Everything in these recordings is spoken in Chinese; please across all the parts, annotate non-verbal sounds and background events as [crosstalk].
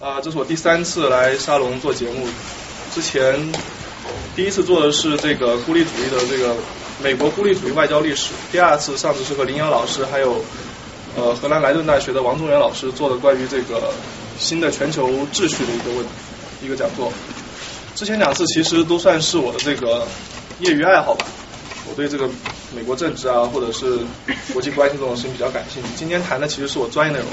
啊，这是我第三次来沙龙做节目。之前第一次做的是这个孤立主义的这个美国孤立主义外交历史，第二次上次是和林阳老师还有呃荷兰莱顿大学的王宗元老师做的关于这个新的全球秩序的一个问一个讲座。之前两次其实都算是我的这个业余爱好吧，对这个美国政治啊或者是国际关系这种事情比较感兴趣。今天谈的其实是我专业内容。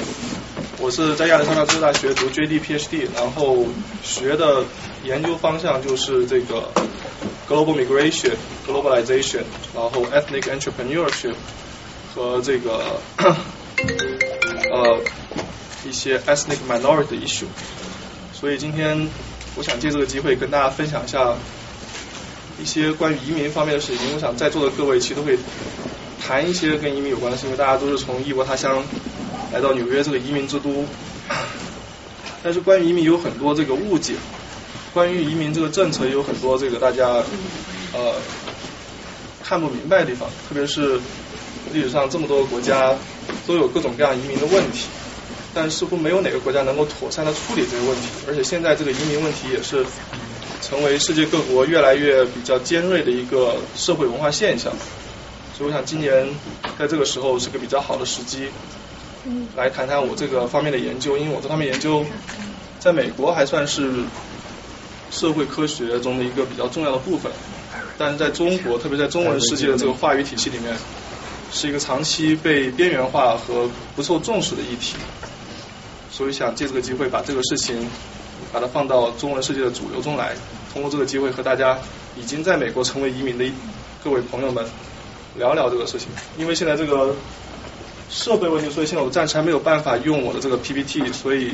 我是在亚利桑那州大学读 JD PhD，然后学的研究方向就是这个 global migration、globalization，然后 ethnic entrepreneurship 和这个呃一些 ethnic minority issue。所以今天我想借这个机会跟大家分享一下一些关于移民方面的事情。我想在座的各位其实都会谈一些跟移民有关的事，因为大家都是从异国他乡。来到纽约这个移民之都，[coughs] 但是关于移民有很多这个误解，关于移民这个政策也有很多这个大家呃看不明白的地方，特别是历史上这么多国家都有各种各样移民的问题，但似乎没有哪个国家能够妥善的处理这个问题，而且现在这个移民问题也是成为世界各国越来越比较尖锐的一个社会文化现象，所以我想今年在这个时候是个比较好的时机。来谈谈我这个方面的研究，因为我这方面研究在美国还算是社会科学中的一个比较重要的部分，但是在中国，特别在中文世界的这个话语体系里面，是一个长期被边缘化和不受重视的议题，所以想借这个机会把这个事情把它放到中文世界的主流中来，通过这个机会和大家已经在美国成为移民的各位朋友们聊聊这个事情，因为现在这个。设备问题，所以现在我暂时还没有办法用我的这个 PPT，所以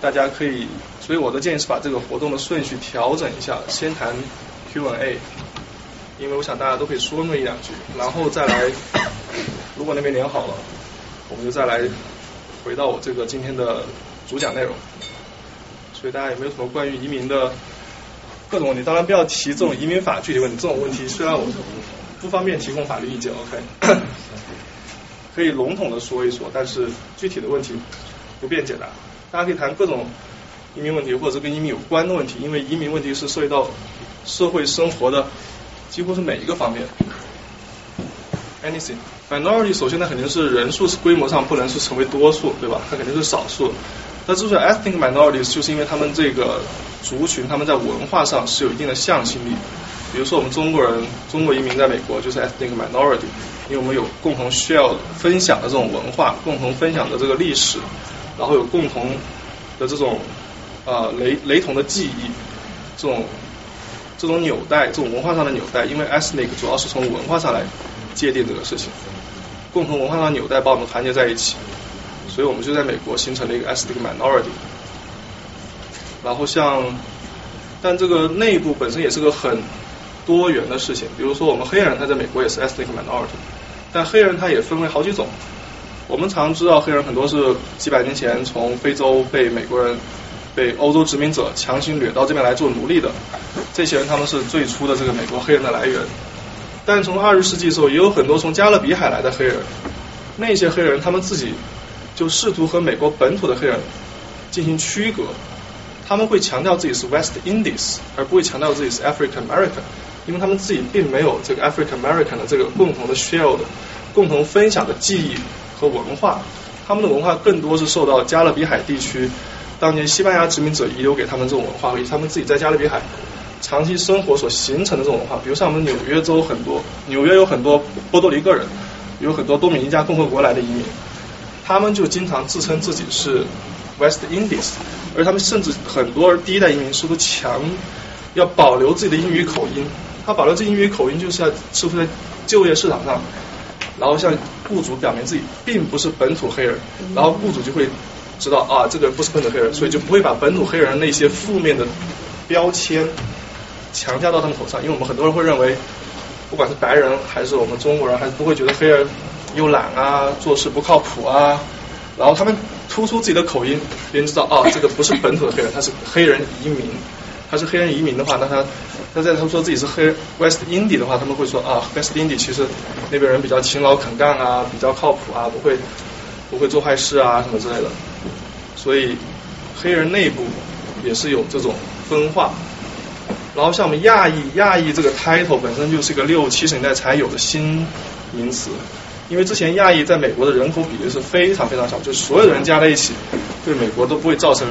大家可以，所以我的建议是把这个活动的顺序调整一下，先谈 Q&A，因为我想大家都可以说那么一两句，然后再来，如果那边连好了，我们就再来回到我这个今天的主讲内容。所以大家有没有什么关于移民的各种问题？当然不要提这种移民法具体问题，这种 [coughs] 问题虽然我不方便提供法律意见，OK。可以笼统的说一说，但是具体的问题不便解答。大家可以谈各种移民问题，或者是跟移民有关的问题，因为移民问题是涉及到社会生活的几乎是每一个方面。Anything minority 首先呢肯定是人数是规模上不能是成为多数，对吧？它肯定是少数。那之所以 ethnic minorities 就是因为他们这个族群他们在文化上是有一定的向心力。比如说我们中国人，中国移民在美国就是 ethnic minority。因为我们有共同需要分享的这种文化，共同分享的这个历史，然后有共同的这种啊雷雷同的记忆，这种这种纽带，这种文化上的纽带，因为 ethnic 主要是从文化上来界定这个事情，共同文化上纽带把我们团结在一起，所以我们就在美国形成了一个 ethnic minority。然后像，但这个内部本身也是个很多元的事情，比如说我们黑人他在美国也是 ethnic minority。但黑人他也分为好几种，我们常知道黑人很多是几百年前从非洲被美国人、被欧洲殖民者强行掠到这边来做奴隶的，这些人他们是最初的这个美国黑人的来源。但从二十世纪时候，也有很多从加勒比海来的黑人，那些黑人他们自己就试图和美国本土的黑人进行区隔，他们会强调自己是 West Indies，而不会强调自己是 African American。因为他们自己并没有这个 African American 的这个共同的 shared 共同分享的记忆和文化，他们的文化更多是受到加勒比海地区当年西班牙殖民者遗留给他们这种文化，以及他们自己在加勒比海长期生活所形成的这种文化。比如像我们纽约州很多，纽约有很多波多黎各人，有很多多米尼加共和国来的移民，他们就经常自称自己是 West Indies，而他们甚至很多第一代移民是不强要保留自己的英语口音。他保留这英语口音，就是要似乎在就业市场上，然后向雇主表明自己并不是本土黑人，然后雇主就会知道啊，这个人不是本土黑人，所以就不会把本土黑人那些负面的标签强加到他们头上。因为我们很多人会认为，不管是白人还是我们中国人，还是都会觉得黑人又懒啊，做事不靠谱啊，然后他们突出自己的口音，别人知道啊，这个不是本土的黑人，他是黑人移民。他是黑人移民的话，那他他在他说自己是黑 West Indy 的话，他们会说啊，West Indy 其实那边人比较勤劳肯干啊，比较靠谱啊，不会不会做坏事啊什么之类的。所以黑人内部也是有这种分化。然后像我们亚裔，亚裔这个 title 本身就是一个六七十年代才有的新名词，因为之前亚裔在美国的人口比例是非常非常小，就是所有人加在一起，对美国都不会造成，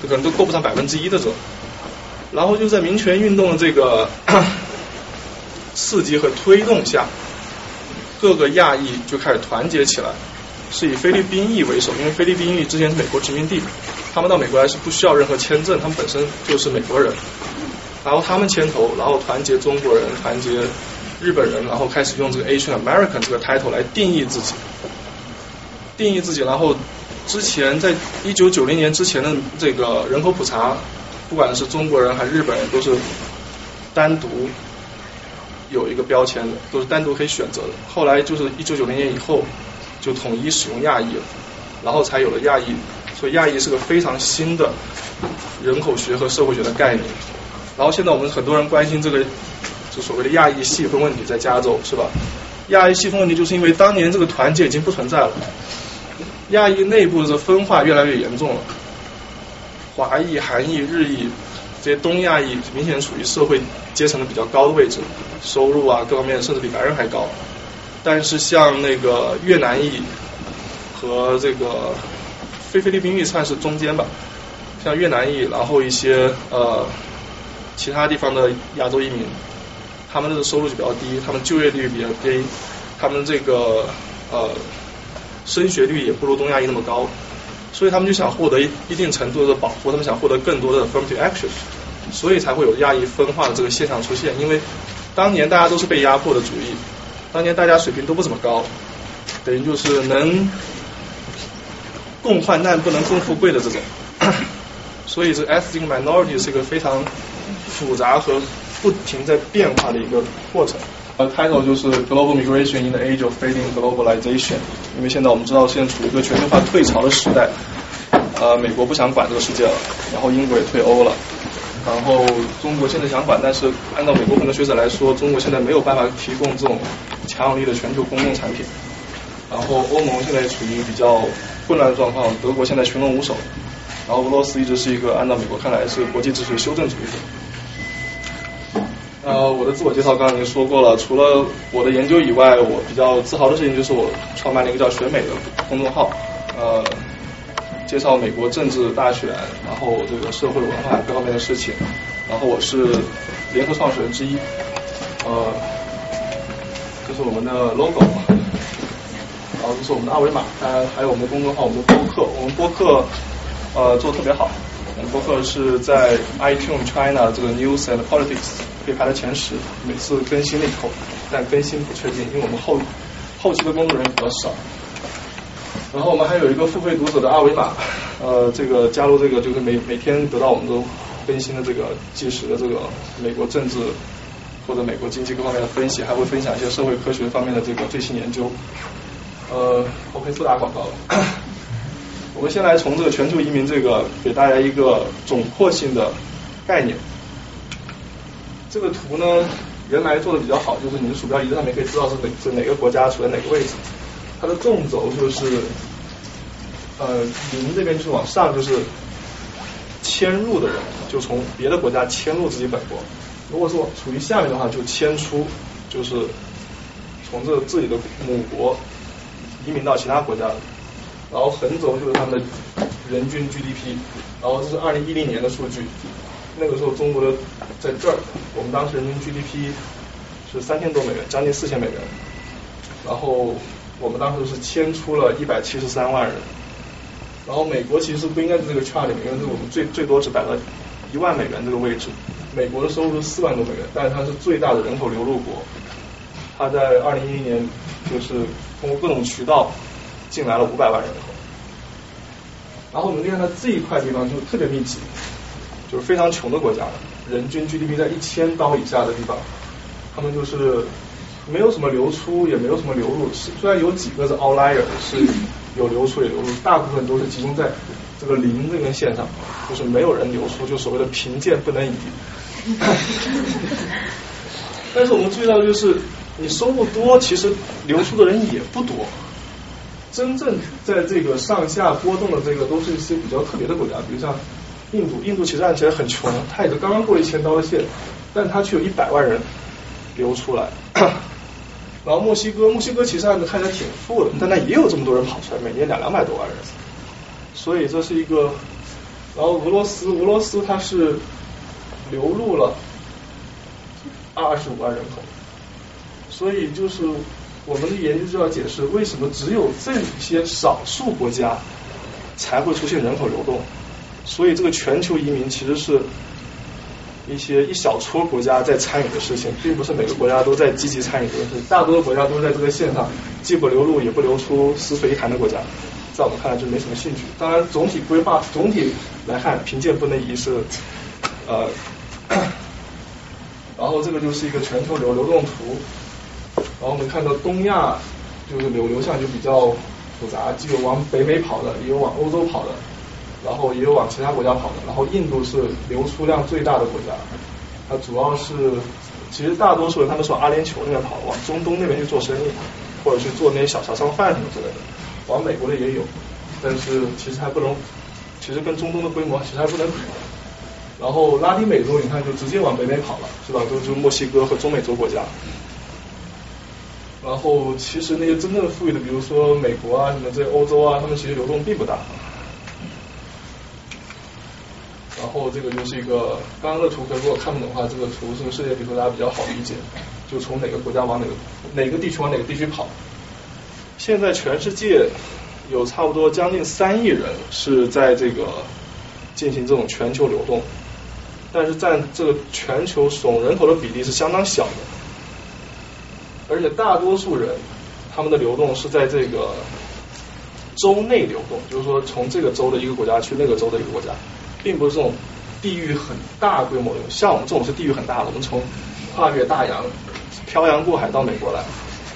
可能都够不上百分之一的这种。然后就在民权运动的这个刺激和推动下，各个亚裔就开始团结起来，是以菲律宾裔为首，因为菲律宾裔之前是美国殖民地，他们到美国来是不需要任何签证，他们本身就是美国人。然后他们牵头，然后团结中国人，团结日本人，然后开始用这个 Asian American 这个 title 来定义自己，定义自己。然后之前在一九九零年之前的这个人口普查，不管是中国人还是日本人，都是单独有一个标签的，都是单独可以选择的。后来就是一九九零年以后，就统一使用亚裔了，然后才有了亚裔。所以亚裔是个非常新的人口学和社会学的概念。然后现在我们很多人关心这个，就所谓的亚裔细分问题，在加州是吧？亚裔细分问题就是因为当年这个团结已经不存在了，亚裔内部的分化越来越严重了，华裔、韩裔、日裔这些东亚裔明显处于社会阶层的比较高的位置，收入啊各方面甚至比白人还高。但是像那个越南裔和这个非菲律宾裔算是中间吧，像越南裔，然后一些呃。其他地方的亚洲移民，他们的收入就比较低，他们就业率比较低，他们这个呃升学率也不如东亚裔那么高，所以他们就想获得一一定程度的保护，他们想获得更多的 affirmative action，所以才会有亚裔分化的这个现象出现。因为当年大家都是被压迫的主义，当年大家水平都不怎么高，等于就是能共患难不能共富贵的这种，[coughs] 所以这 ethnic minority 是一个非常。复杂和不停在变化的一个过程。呃，title 就是 Global Migration in the Age of Fading Globalization。因为现在我们知道，现在处于一个全球化退潮的时代。呃，美国不想管这个世界了，然后英国也退欧了，然后中国现在想管，但是按照美国很多学者来说，中国现在没有办法提供这种强有力的全球公共产品。然后欧盟现在处于比较混乱的状况，德国现在群龙无首，然后俄罗斯一直是一个按照美国看来是国际秩序修正主义者。呃，我的自我介绍刚刚已经说过了。除了我的研究以外，我比较自豪的事情就是我创办了一个叫“选美”的公众号，呃，介绍美国政治大选，然后这个社会文化各方面的事情。然后我是联合创始人之一，呃，这是我们的 logo，然后这是我们的二维码，当然还有我们的公众号，我们的播客，我们播客呃做的特别好。我们播客是在 iTunes China 这个 News and Politics。可以排在前十，每次更新了以后，但更新不确定，因为我们后后期的工作人员比较少。然后我们还有一个付费读者的二维码，呃，这个加入这个就是每每天得到我们的更新的这个即时的这个美国政治或者美国经济各方面的分析，还会分享一些社会科学方面的这个最新研究。呃，我可以不打广告了。我们先来从这个全球移民这个给大家一个总括性的概念。这个图呢，原来做的比较好，就是你的鼠标移在上面可以知道是哪是哪个国家处在哪个位置。它的纵轴就是，呃，零这边就是往上，就是迁入的人，就从别的国家迁入自己本国。如果说处于下面的话，就迁出，就是从这自己的母国移民到其他国家。然后横轴就是他们的人均 GDP，然后这是二零一零年的数据。那个时候中国的在这儿，我们当时人均 GDP 是三千多美元，将近四千美元。然后我们当时是迁出了一百七十三万人。然后美国其实不应该在这个圈里面，因为我们最最多只摆了一万美元这个位置。美国的收入是四万多美元，但是它是最大的人口流入国。它在二零一零年就是通过各种渠道进来了五百万人口。然后我们看它这一块地方就特别密集。就是非常穷的国家，人均 GDP 在一千刀以下的地方，他们就是没有什么流出，也没有什么流入。虽然有几个是 outlier 是有流出也流入，大部分都是集中在这个零这根线上，就是没有人流出，就所谓的贫贱不能移。[laughs] 但是我们注意到，就是你收入多，其实流出的人也不多。真正在这个上下波动的这个都是一些比较特别的国家，比如像印度，印度其实看起来很穷，它也就刚刚过一千刀的线，但它却有一百万人流出来。[clears throat] 然后墨西哥，墨西哥其实案子看起来挺富的，但它也有这么多人跑出来，每年两两百多万人，所以这是一个。然后俄罗斯，俄罗斯它是流入了二十五万人口，所以就是我们的研究就要解释为什么只有这些少数国家才会出现人口流动，所以这个全球移民其实是一些一小撮国家在参与的事情，并不是每个国家都在积极参与这个事，大多数国家都是在这个线上既不流入也不流出死水一潭的国家。在我们看来就没什么兴趣。当然，总体规划总体来看，贫贱不能移是呃，[coughs] 然后这个就是一个全球流流动图。然后我们看到东亚就是流流向就比较复杂，既有往北美跑的，也有往欧洲跑的，然后也有往其他国家跑的。然后印度是流出量最大的国家，它主要是其实大多数人他们是往阿联酋那边跑，往中东那边去做生意，或者去做那些小小商贩什么之类的。往美国的也有，但是其实还不能，其实跟中东的规模其实还不能比。然后拉丁美洲你看就直接往北美跑了，是吧？都是墨西哥和中美洲国家。然后其实那些真正富裕的，比如说美国啊什么这些欧洲啊，他们其实流动并不大。然后这个就是一个刚刚的图，可如果看不懂的话，这个图是世界地图大家比较好理解，就从哪个国家往哪个哪个地区往哪个地区跑。现在全世界有差不多将近三亿人是在这个进行这种全球流动，但是占这个全球总人口的比例是相当小的，而且大多数人他们的流动是在这个州内流动，就是说从这个州的一个国家去那个州的一个国家，并不是这种地域很大规模的。像我们这种是地域很大的，我们从跨越大洋漂洋过海到美国来。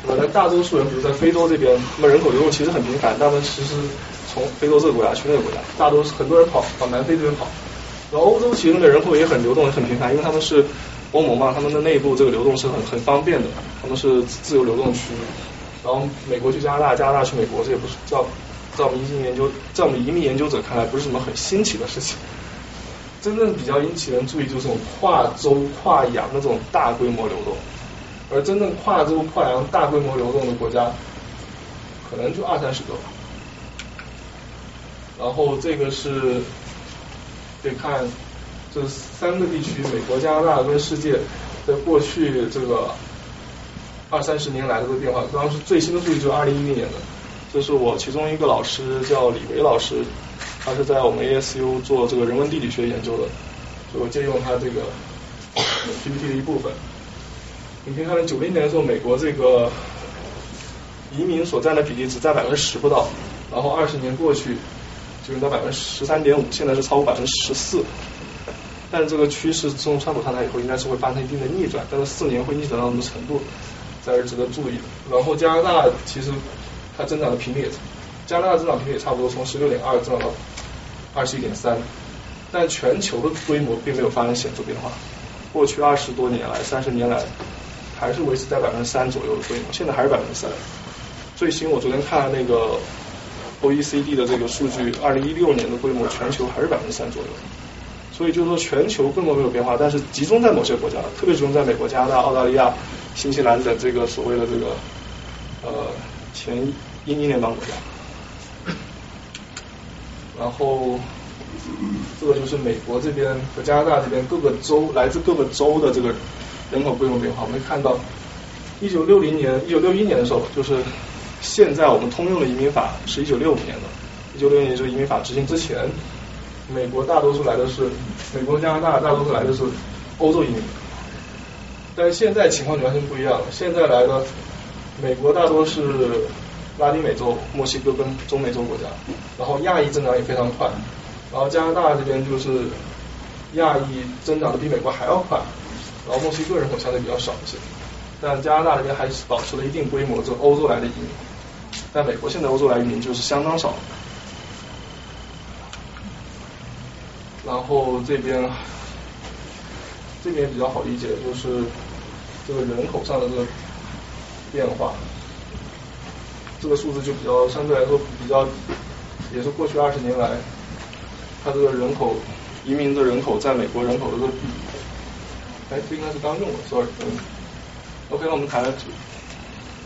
那大多数人，比如在非洲这边，那么人口流动其实很频繁。他们其实从非洲这个国家去那个国家，大多是很多人跑往南非这边跑。然后欧洲其实的人口也很流动，也很频繁，因为他们是欧盟嘛，他们的内部这个流动是很很方便的，他们是自由流动区。然后美国去加拿大，加拿大去美国，这也不是在在我们移民研究，在我们移民研究者看来，不是什么很新奇的事情。真正比较引起人注意，就是这种跨州跨洋的这种大规模流动。而真正跨州跨洋大规模流动的国家，可能就二三十个吧。然后这个是得看这三个地区，美国、加拿大跟世界，在过去这个二三十年来的这个变化。当时最新的数据就是二零一零年的，这是我其中一个老师叫李维老师，他是在我们 ASU 做这个人文地理学研究的，所以我借用他这个 [coughs] PPT 的一部分。你可以看到，九零年的时候，美国这个移民所占的比例只占百分之十不到，然后二十年过去，就是到百分之十三点五，现在是超过百分之十四。但是这个趋势自从川普上台以后，应该是会发生一定的逆转，但是四年会逆转到什么程度，这是值得注意的。然后加拿大其实它增长的频率也，加拿大增长频率也差不多从十六点二增长到二十一点三，但全球的规模并没有发生显著变化。过去二十多年来，三十年来。还是维持在百分之三左右的规模，现在还是百分之三。最新我昨天看了那个 OECD 的这个数据，二零一六年的规模全球还是百分之三左右。所以就是说全球规模没有变化，但是集中在某些国家，特别集中在美国、加拿大、澳大利亚、新西兰的这个所谓的这个呃前英英联邦国家。然后这个就是美国这边和加拿大这边各个州来自各个州的这个。人口规模变化，我们看到，一九六零年、一九六一年的时候，就是现在我们通用的移民法是一九六五年的，一九六年就是移民法执行之前，美国大多数来的是美国、加拿大，大多数来的是欧洲移民，但是现在情况完全不一样了，现在来的美国大多是拉丁美洲、墨西哥跟中美洲国家，然后亚裔增长也非常快，然后加拿大这边就是亚裔增长的比美国还要快。然后墨西哥人口相对比较少一些，但加拿大这边还是保持了一定规模，就欧洲来的移民。在美国现在欧洲来移民就是相当少。然后这边这边比较好理解，就是这个人口上的这个变化。这个数字就比较相对来说比较，也是过去二十年来，它这个人口移民的人口在美国人口的这个比，哎，这应该是刚用的，sorry，OK，那我们谈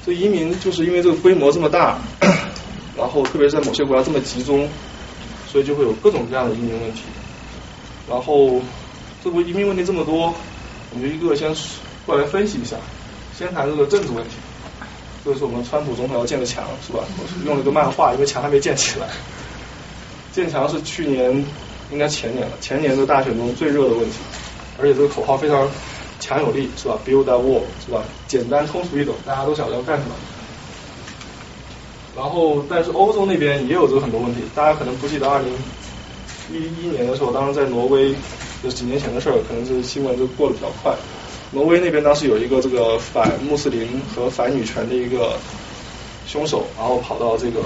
这移民就是因为这个规模这么大，然后特别在某些国家这么集中，所以就会有各种各样的移民问题。然后这不移民问题这么多，我们就一个先过来分析一下。先谈这个政治问题，这是我们川普总统要建的墙，是吧？用了一个漫画，因为墙还没建起来。建墙是去年，应该前年了，前年的大选中最热的问题，而且这个口号非常强有力，是吧？Build a wall，是吧？简单通俗易懂，大家都晓得要干什么。然后，但是欧洲那边也有这个很多问题，大家可能不记得二零一一年的时候，当时在挪威，就几年前的事儿，可能是新闻就过得比较快。挪威那边当时有一个这个反穆斯林和反女权的一个凶手，然后跑到这个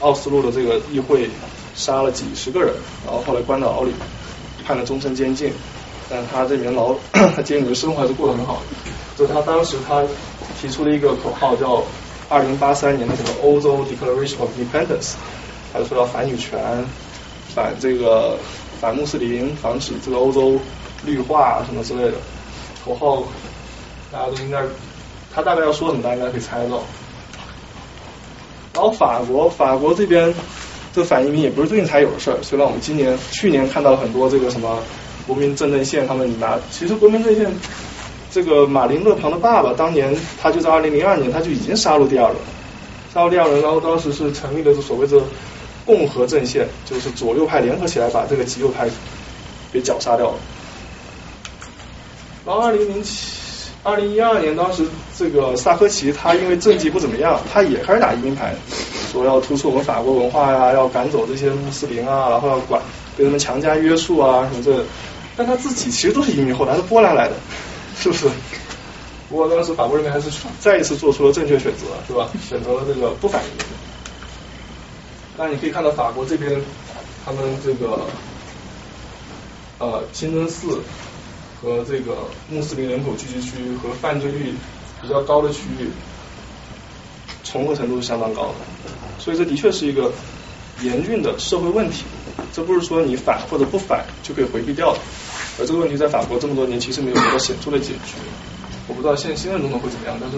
奥斯陆的这个议会杀了几十个人，然后后来关到牢里，判了终身监禁。但他这里面牢，他监狱的生活还是过得很好。就他当时他提出了一个口号，叫二零八三年的什么欧洲 Declaration of Independence，他就说要反女权，反这个反穆斯林，防止这个欧洲绿化什么之类的。口号大家都应该，他大概要说什么，大家应该可以猜到。然后法国，法国这边这反移民也不是最近才有的事儿。虽然我们今年、去年看到了很多这个什么国民阵线，他们拿，其实国民阵线这个马林勒庞的爸爸，当年他就在二零零二年他就已经杀入第二轮，杀入第二轮，然后当时是成立的是所谓的共和阵线，就是左右派联合起来把这个极右派给绞杀掉了。然后二零零七、二零一二年，当时这个萨科齐他因为政绩不怎么样，他也开始打移民牌，说要突出我们法国文化呀，要赶走这些穆斯林啊，然后要管被他们强加约束啊什么这。但他自己其实都是移民，后来是波兰来的，是不是？不过当时法国人民还是再一次做出了正确选择，是吧？选择了这个不反移民。那你可以看到法国这边，他们这个呃清真寺。和这个穆斯林人口聚集区和犯罪率比较高的区域重合程度是相当高的，所以这的确是一个严峻的社会问题。这不是说你反或者不反就可以回避掉的。而这个问题在法国这么多年其实没有得到显著的解决。我不知道现在新任总统会怎么样，但是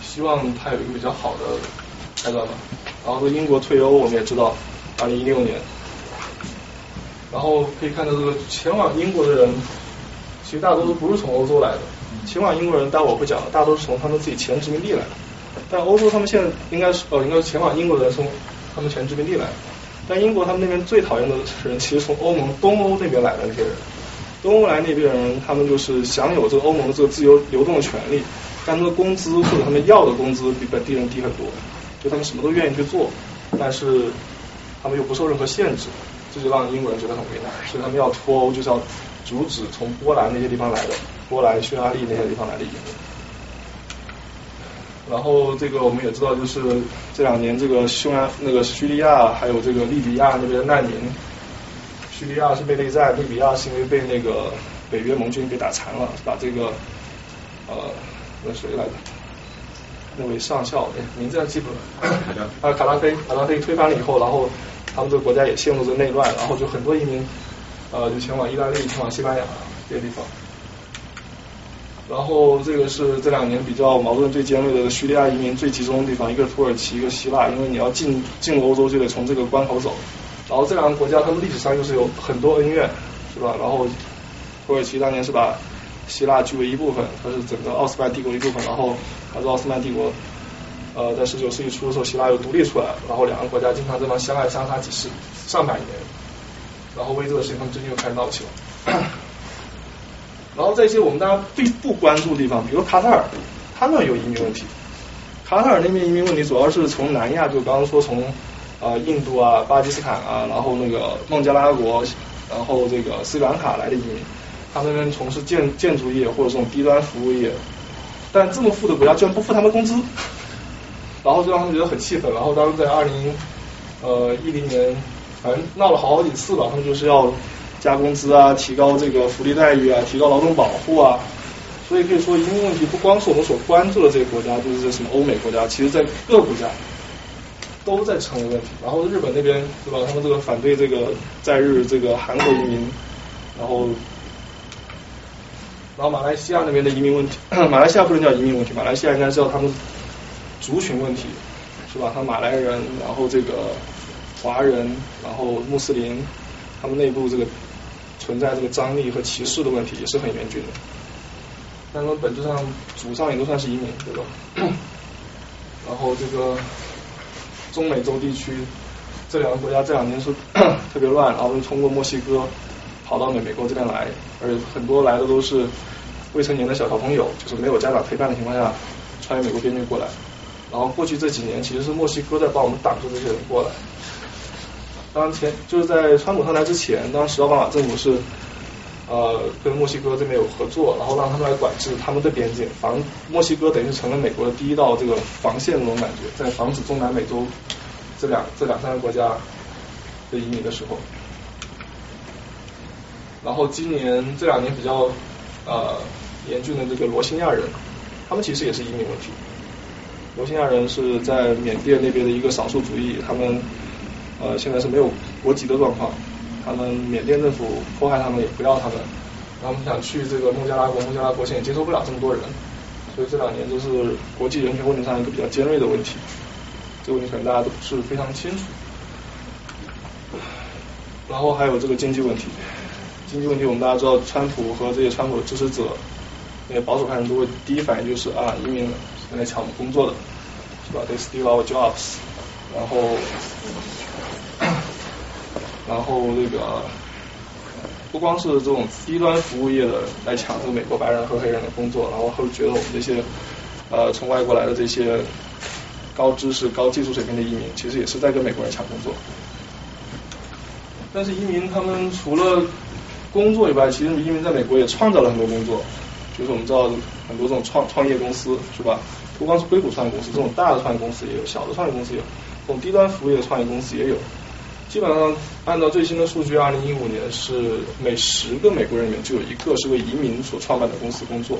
希望他有一个比较好的开端吧。然后英国退欧我们也知道，二零一六年，然后可以看到这个前往英国的人。其实大多都不是从欧洲来的，前往英国人，待会我会讲，大多是从他们自己前殖民地来的。但欧洲他们现在应该是，呃，应该是前往英国的人从他们前殖民地来的。但英国他们那边最讨厌的人，其实从欧盟东欧那边来的那些人，东欧来那边人，他们就是享有这个欧盟的这个自由流动的权利，但他们的工资或者他们要的工资比本地人低很多，就他们什么都愿意去做，但是他们又不受任何限制，这就让英国人觉得很为难，所以他们要脱欧就是要。阻止从波兰那些地方来的，波兰、匈牙利那些地方来的移民。然后这个我们也知道，就是这两年这个匈牙那个叙利亚还有这个利比亚那边的难民，叙利亚是被内战，利比亚是因为被那个北约盟军给打残了，把这个呃那谁来着？那位上校名字还记不得？啊，卡拉菲，卡拉菲推翻了以后，然后他们这个国家也陷入了内乱，然后就很多移民。呃，就前往意大利、前往西班牙这些地方。然后这个是这两年比较矛盾最尖锐的叙利亚移民最集中的地方，一个土耳其，一个希腊。因为你要进进欧洲，就得从这个关口走。然后这两个国家，他们历史上又是有很多恩怨，是吧？然后土耳其当年是把希腊据为一部分，它是整个奥斯曼帝国一部分。然后还是奥斯曼帝国，呃，在十九世纪初的时候，希腊又独立出来，然后两个国家经常这么相爱相杀几十上百年。然后为这个事情，他们最近又开始闹起了。[clears throat] 然后在一些我们大家最不关注的地方，比如卡塔尔，他们有移民问题。卡塔尔那边移民问题主要是从南亚，就刚刚说从啊印度啊、巴基斯坦啊，然后那个孟加拉国，然后这个斯里兰卡来的移民，他们那边从事建建筑业或者这种低端服务业，但这么富的国家居然不付他们工资，然后就让他们觉得很气愤。然后当时在二零呃一零年。反正闹了好几次吧，他们就是要加工资啊，提高这个福利待遇啊，提高劳动保护啊。所以可以说，移民问题不光是我们所关注的这些国家，就是这什么欧美国家，其实在各国家都在成为问题。然后日本那边对吧？他们这个反对这个在日这个韩国移民，然后然后马来西亚那边的移民问题，[clears throat] 马来西亚不能叫移民问题，马来西亚应该叫他们族群问题，是吧？他马来人，然后这个华人，然后穆斯林，他们内部这个存在这个张力和歧视的问题也是很严峻的。但他们本质上祖上也都算是移民，对吧？[clears throat] 然后这个中美洲地区这两个国家这两年是 [clears throat] 特别乱，然后通过墨西哥跑到美美国这边来，而且很多来的都是未成年的小小朋友，就是没有家长陪伴的情况下穿越美国边境过来。然后过去这几年其实是墨西哥在帮我们挡住这些人过来。当前就是在川普上台之前，当时奥巴马政府是。呃，跟墨西哥这边有合作，然后让他们来管制他们的边境，防墨西哥等于是成了美国的第一道这个防线那种感觉，在防止中南美洲这两这两三个国家的移民的时候。然后今年这两年比较呃严峻的这个罗兴亚人，他们其实也是移民问题。罗兴亚人是在缅甸那边的一个少数族裔，他们呃现在是没有国籍的状况。他们缅甸政府迫害他们，也不要他们，他们想去这个孟加拉国，孟加拉国现在接受不了这么多人，所以这两年都是国际人权问题上一个比较尖锐的问题，这个问题可能大家都不是非常清楚。然后还有这个经济问题，经济问题我们大家知道，川普和这些川普的支持者，那些保守派人都会第一反应就是啊，移民来抢我们工作的，是吧？They steal our jobs，然后。[clears throat] 然后那个不光是这种低端服务业的来抢这个美国白人和黑人的工作，然后会觉得我们这些呃从外国来的这些高知识、高技术水平的移民，其实也是在跟美国人抢工作。但是移民他们除了工作以外，其实移民在美国也创造了很多工作，就是我们知道很多这种创创业公司是吧？不光是硅谷创业公司，这种大的创业公司也有，小的创业公司也有，这种低端服务业的创业公司也有。基本上按照最新的数据，二零一五年是每十个美国人里面就有一个是为移民所创办的公司工作。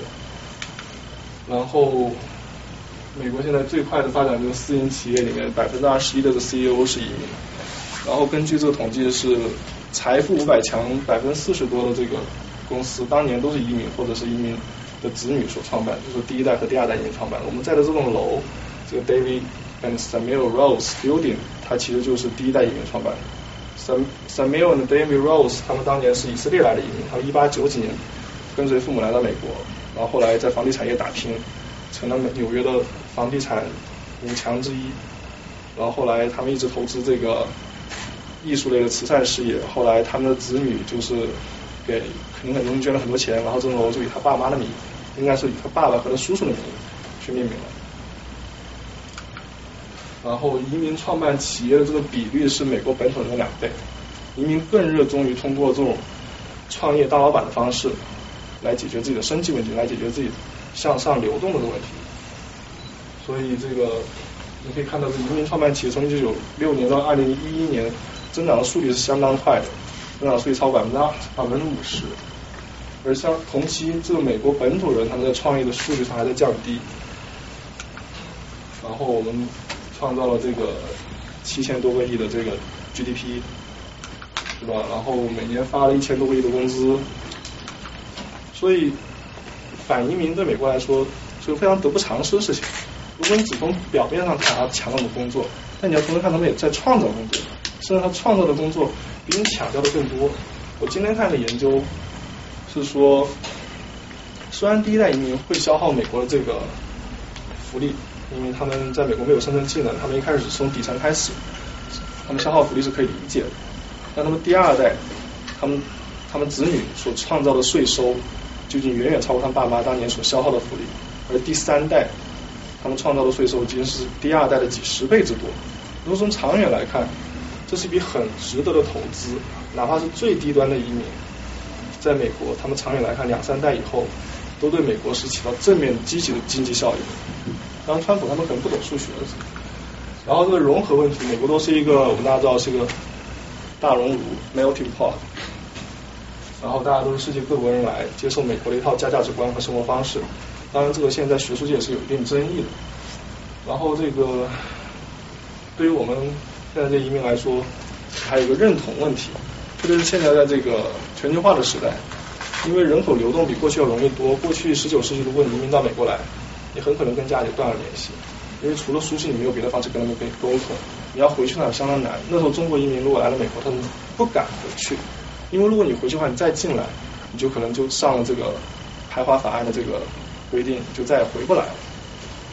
然后，美国现在最快的发展就是私营企业里面百分之二十一的 CEO 是移民。然后根据这个统计是财富五百强百分之四十多的这个公司当年都是移民或者是移民的子女所创办，就是第一代和第二代移民创办。我们在的这栋楼，这个 David。And Samuel Rose Building，它其实就是第一代移民创办的。Sam Samuel 和 David Rose 他们当年是以色列来的移民，他们一八九几年跟随父母来到美国，然后后来在房地产业打拼，成了纽约的房地产五强之一。然后后来他们一直投资这个艺术类的慈善事业，后来他们的子女就是给肯定很多人捐了很多钱，然后这栋楼就以他爸妈的名，应该是以他爸爸和他叔叔的名义去命名了。然后移民创办企业的这个比率是美国本土人的两倍，移民更热衷于通过这种创业当老板的方式来解决自己的生计问题，来解决自己向上流动的这个问题。所以这个你可以看到，这移民创办企业从一九九六年到二零一一年增长的速率是相当快的，增长速率超过百分之二百分之五十。而相同期，这个美国本土人他们在创业的数据上还在降低。然后我们。创造了这个七千多个亿的这个 GDP，是吧？然后每年发了一千多个亿的工资，所以反移民对美国来说是个非常得不偿失的事情。如果你只从表面上看他抢了我们工作，但你要同时看他们也在创造工作，甚至他创造的工作比你抢掉的更多。我今天看的研究是说，虽然第一代移民会消耗美国的这个福利。因为他们在美国没有生存技能，他们一开始是从底层开始，他们消耗福利是可以理解的。但他们第二代，他们他们子女所创造的税收，究竟远远超过他爸妈当年所消耗的福利。而第三代，他们创造的税收，已经是第二代的几十倍之多。如果从长远来看，这是一笔很值得的投资，哪怕是最低端的移民，在美国，他们长远来看，两三代以后，都对美国是起到正面积极的经济效益。当然，川普他们可能不懂数学，然后这个融合问题，美国都是一个我们大家知道是一个大熔炉 melting pot，然后大家都是世界各国人来接受美国的一套价价值观和生活方式。当然，这个现在学术界是有一定争议的。然后这个对于我们现在这移民来说，还有一个认同问题，特别是现在在这个全球化的时代，因为人口流动比过去要容易多。过去十九世纪如果你移民到美国来，你很可能跟家里断了联系，因为除了书信，你没有别的方式跟他们沟沟通。你要回去那相当难。那时候中国移民如果来了美国，他们不敢回去，因为如果你回去的话，你再进来，你就可能就上了这个排华法案的这个规定，就再也回不来了。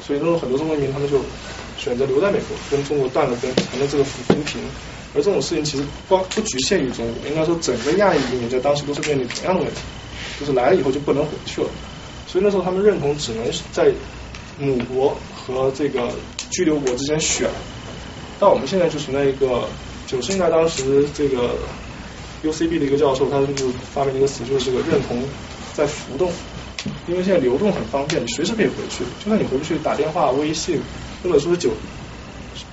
所以那种很多中国移民他们就选择留在美国，跟中国断了根，成了这个扶贫。而这种事情其实光不局限于中国，应该说整个亚裔移民在当时都是面临同样的问题，就是来了以后就不能回去了。所以那时候他们认同只能在母国和这个居留国之间选。但我们现在就存在一个九十年代当时这个 UCB 的一个教授，他就发明了一个词，就是这个认同在浮动。因为现在流动很方便，你随时可以回去，就算你回不去，打电话、微信，或者说是九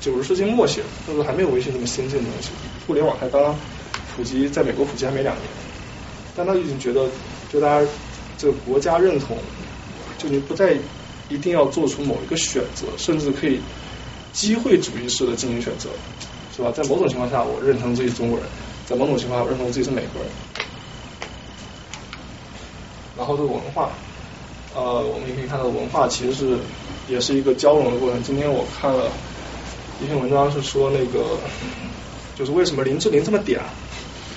九十世纪末期，那时候还没有微信这么先进的东西，互联网还刚刚普及，在美国普及还没两年，但他已经觉得，就大家这个国家认同，就你不再一定要做出某一个选择，甚至可以机会主义式的进行选择，是吧？在某种情况下，我认同自己中国人；在某种情况下，我认同自己是美国人。然后这个文化，呃，我们也可以看到文化其实是也是一个交融的过程。今天我看了一篇文章，是说那个就是为什么林志玲这么嗲？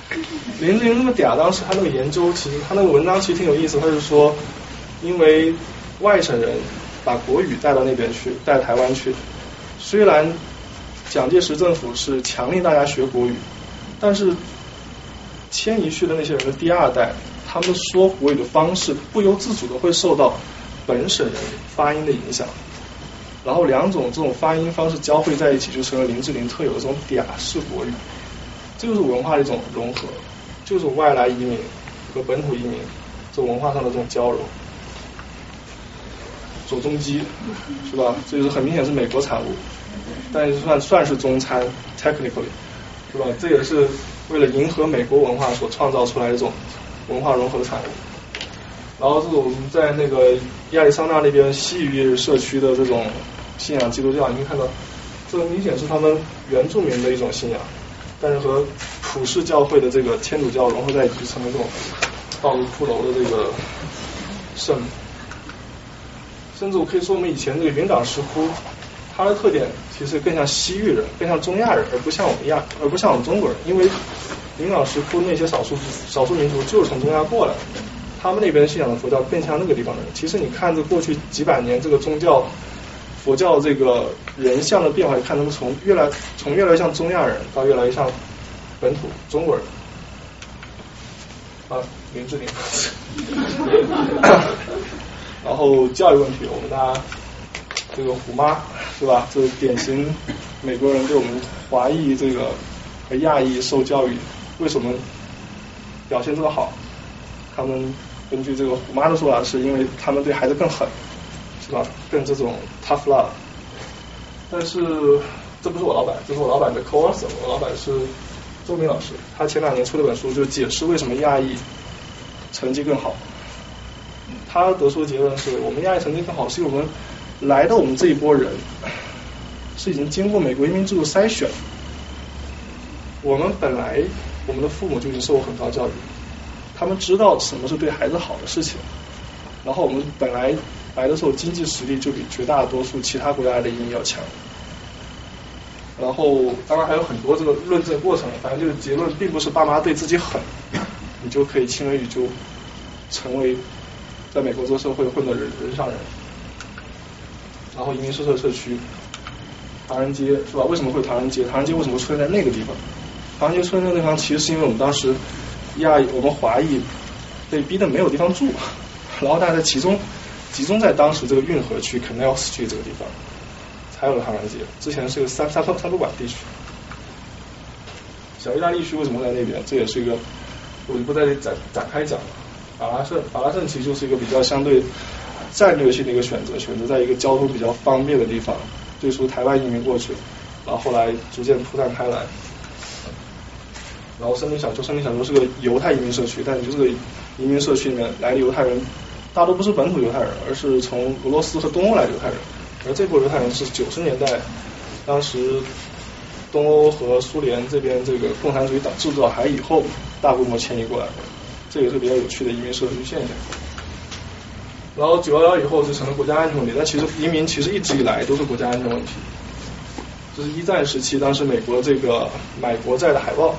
[laughs] 林志玲这么嗲，当时他那个研究，其实他那个文章其实挺有意思。他是说，因为外省人把国语带到那边去，带台湾去，虽然蒋介石政府是强令大家学国语，但是迁移去的那些人的第二代。他们说国语的方式不由自主的会受到本省人发音的影响，然后两种这种发音方式交汇在一起，就成了林志玲特有的这种嗲式国语。这就是文化的一种融合，就是外来移民和本土移民这文化上的这种交融。左宗基是吧？这就是很明显是美国产物，但是算算是中餐，technically 是吧？这也是为了迎合美国文化所创造出来的一种。文化融合的产物，然后这种在那个亚利桑那那边西域社区的这种信仰基督教，你可以看到，这明显是他们原住民的一种信仰，但是和普世教会的这个天主教融合在一起，成了这种道路骷髅的这个圣。甚至我可以说，我们以前这个云冈石窟，它的特点其实更像西域人，更像中亚人，而不像我们亚，而不像我们中国人，因为。云冈石窟那些少数少数民族就是从中亚过来，他们那边信仰的佛教更像那个地方的人。其实你看着过去几百年这个宗教佛教这个人像的变化，看他们从越来从越来越像中亚人，到越来越像本土中国人。啊，林志玲。[laughs] 然后教育问题，我们大家这个虎妈是吧？这是典型美国人对我们华裔这个和亚裔受教育。为什么表现这么好？他们根据这个虎妈的说法，是因为他们对孩子更狠，是吧？更这种 tough love。但是这不是我老板，这是我老板的 co-author。我老板是周明老师，他前两年出了本书，就解释为什么亚裔成绩更好。他得出的结论是我们亚裔成绩更好，是因为我们来的我们这一波人是已经经过美国移民制度筛选，我们本来。我们的父母就已经受过很高教育，他们知道什么是对孩子好的事情。然后我们本来来的时候经济实力就比绝大多数其他国家的移民要强。然后当然还有很多这个论证过程，反正就是结论并不是爸妈对自己狠，你就可以轻而易举成为在美国这个社会混的人人上人。然后移民宿舍社区，唐人街是吧？为什么会唐人街？唐人街为什么出现在那个地方？唐人街村那个地方，其实是因为我们当时亚裔，我们华裔被逼的没有地方住，然后大家集中集中在当时这个运河区 Canal Street 这个地方，才有了唐人街。之前是个三三三不管地区，小意大利区为什么在那边？这也是一个我就不在这展展开讲了。法拉盛，法拉盛其实就是一个比较相对战略性的一个选择，选择在一个交通比较方便的地方，最初台湾移民过去，然后后来逐渐铺散开来。然后森林小丘，森林小丘是个犹太移民社区，但你这个移民社区里面来的犹太人，大多不是本土犹太人，而是从俄罗斯和东欧来的犹太人。而这波犹太人是九十年代，当时东欧和苏联这边这个共产主义党制造海以后，大规模迁移过来的，这也是比较有趣的移民社区现象。然后九幺幺以后就成了国家安全问题，但其实移民其实一直以来都是国家安全问题。就是一战时期，当时美国这个买国债的海报，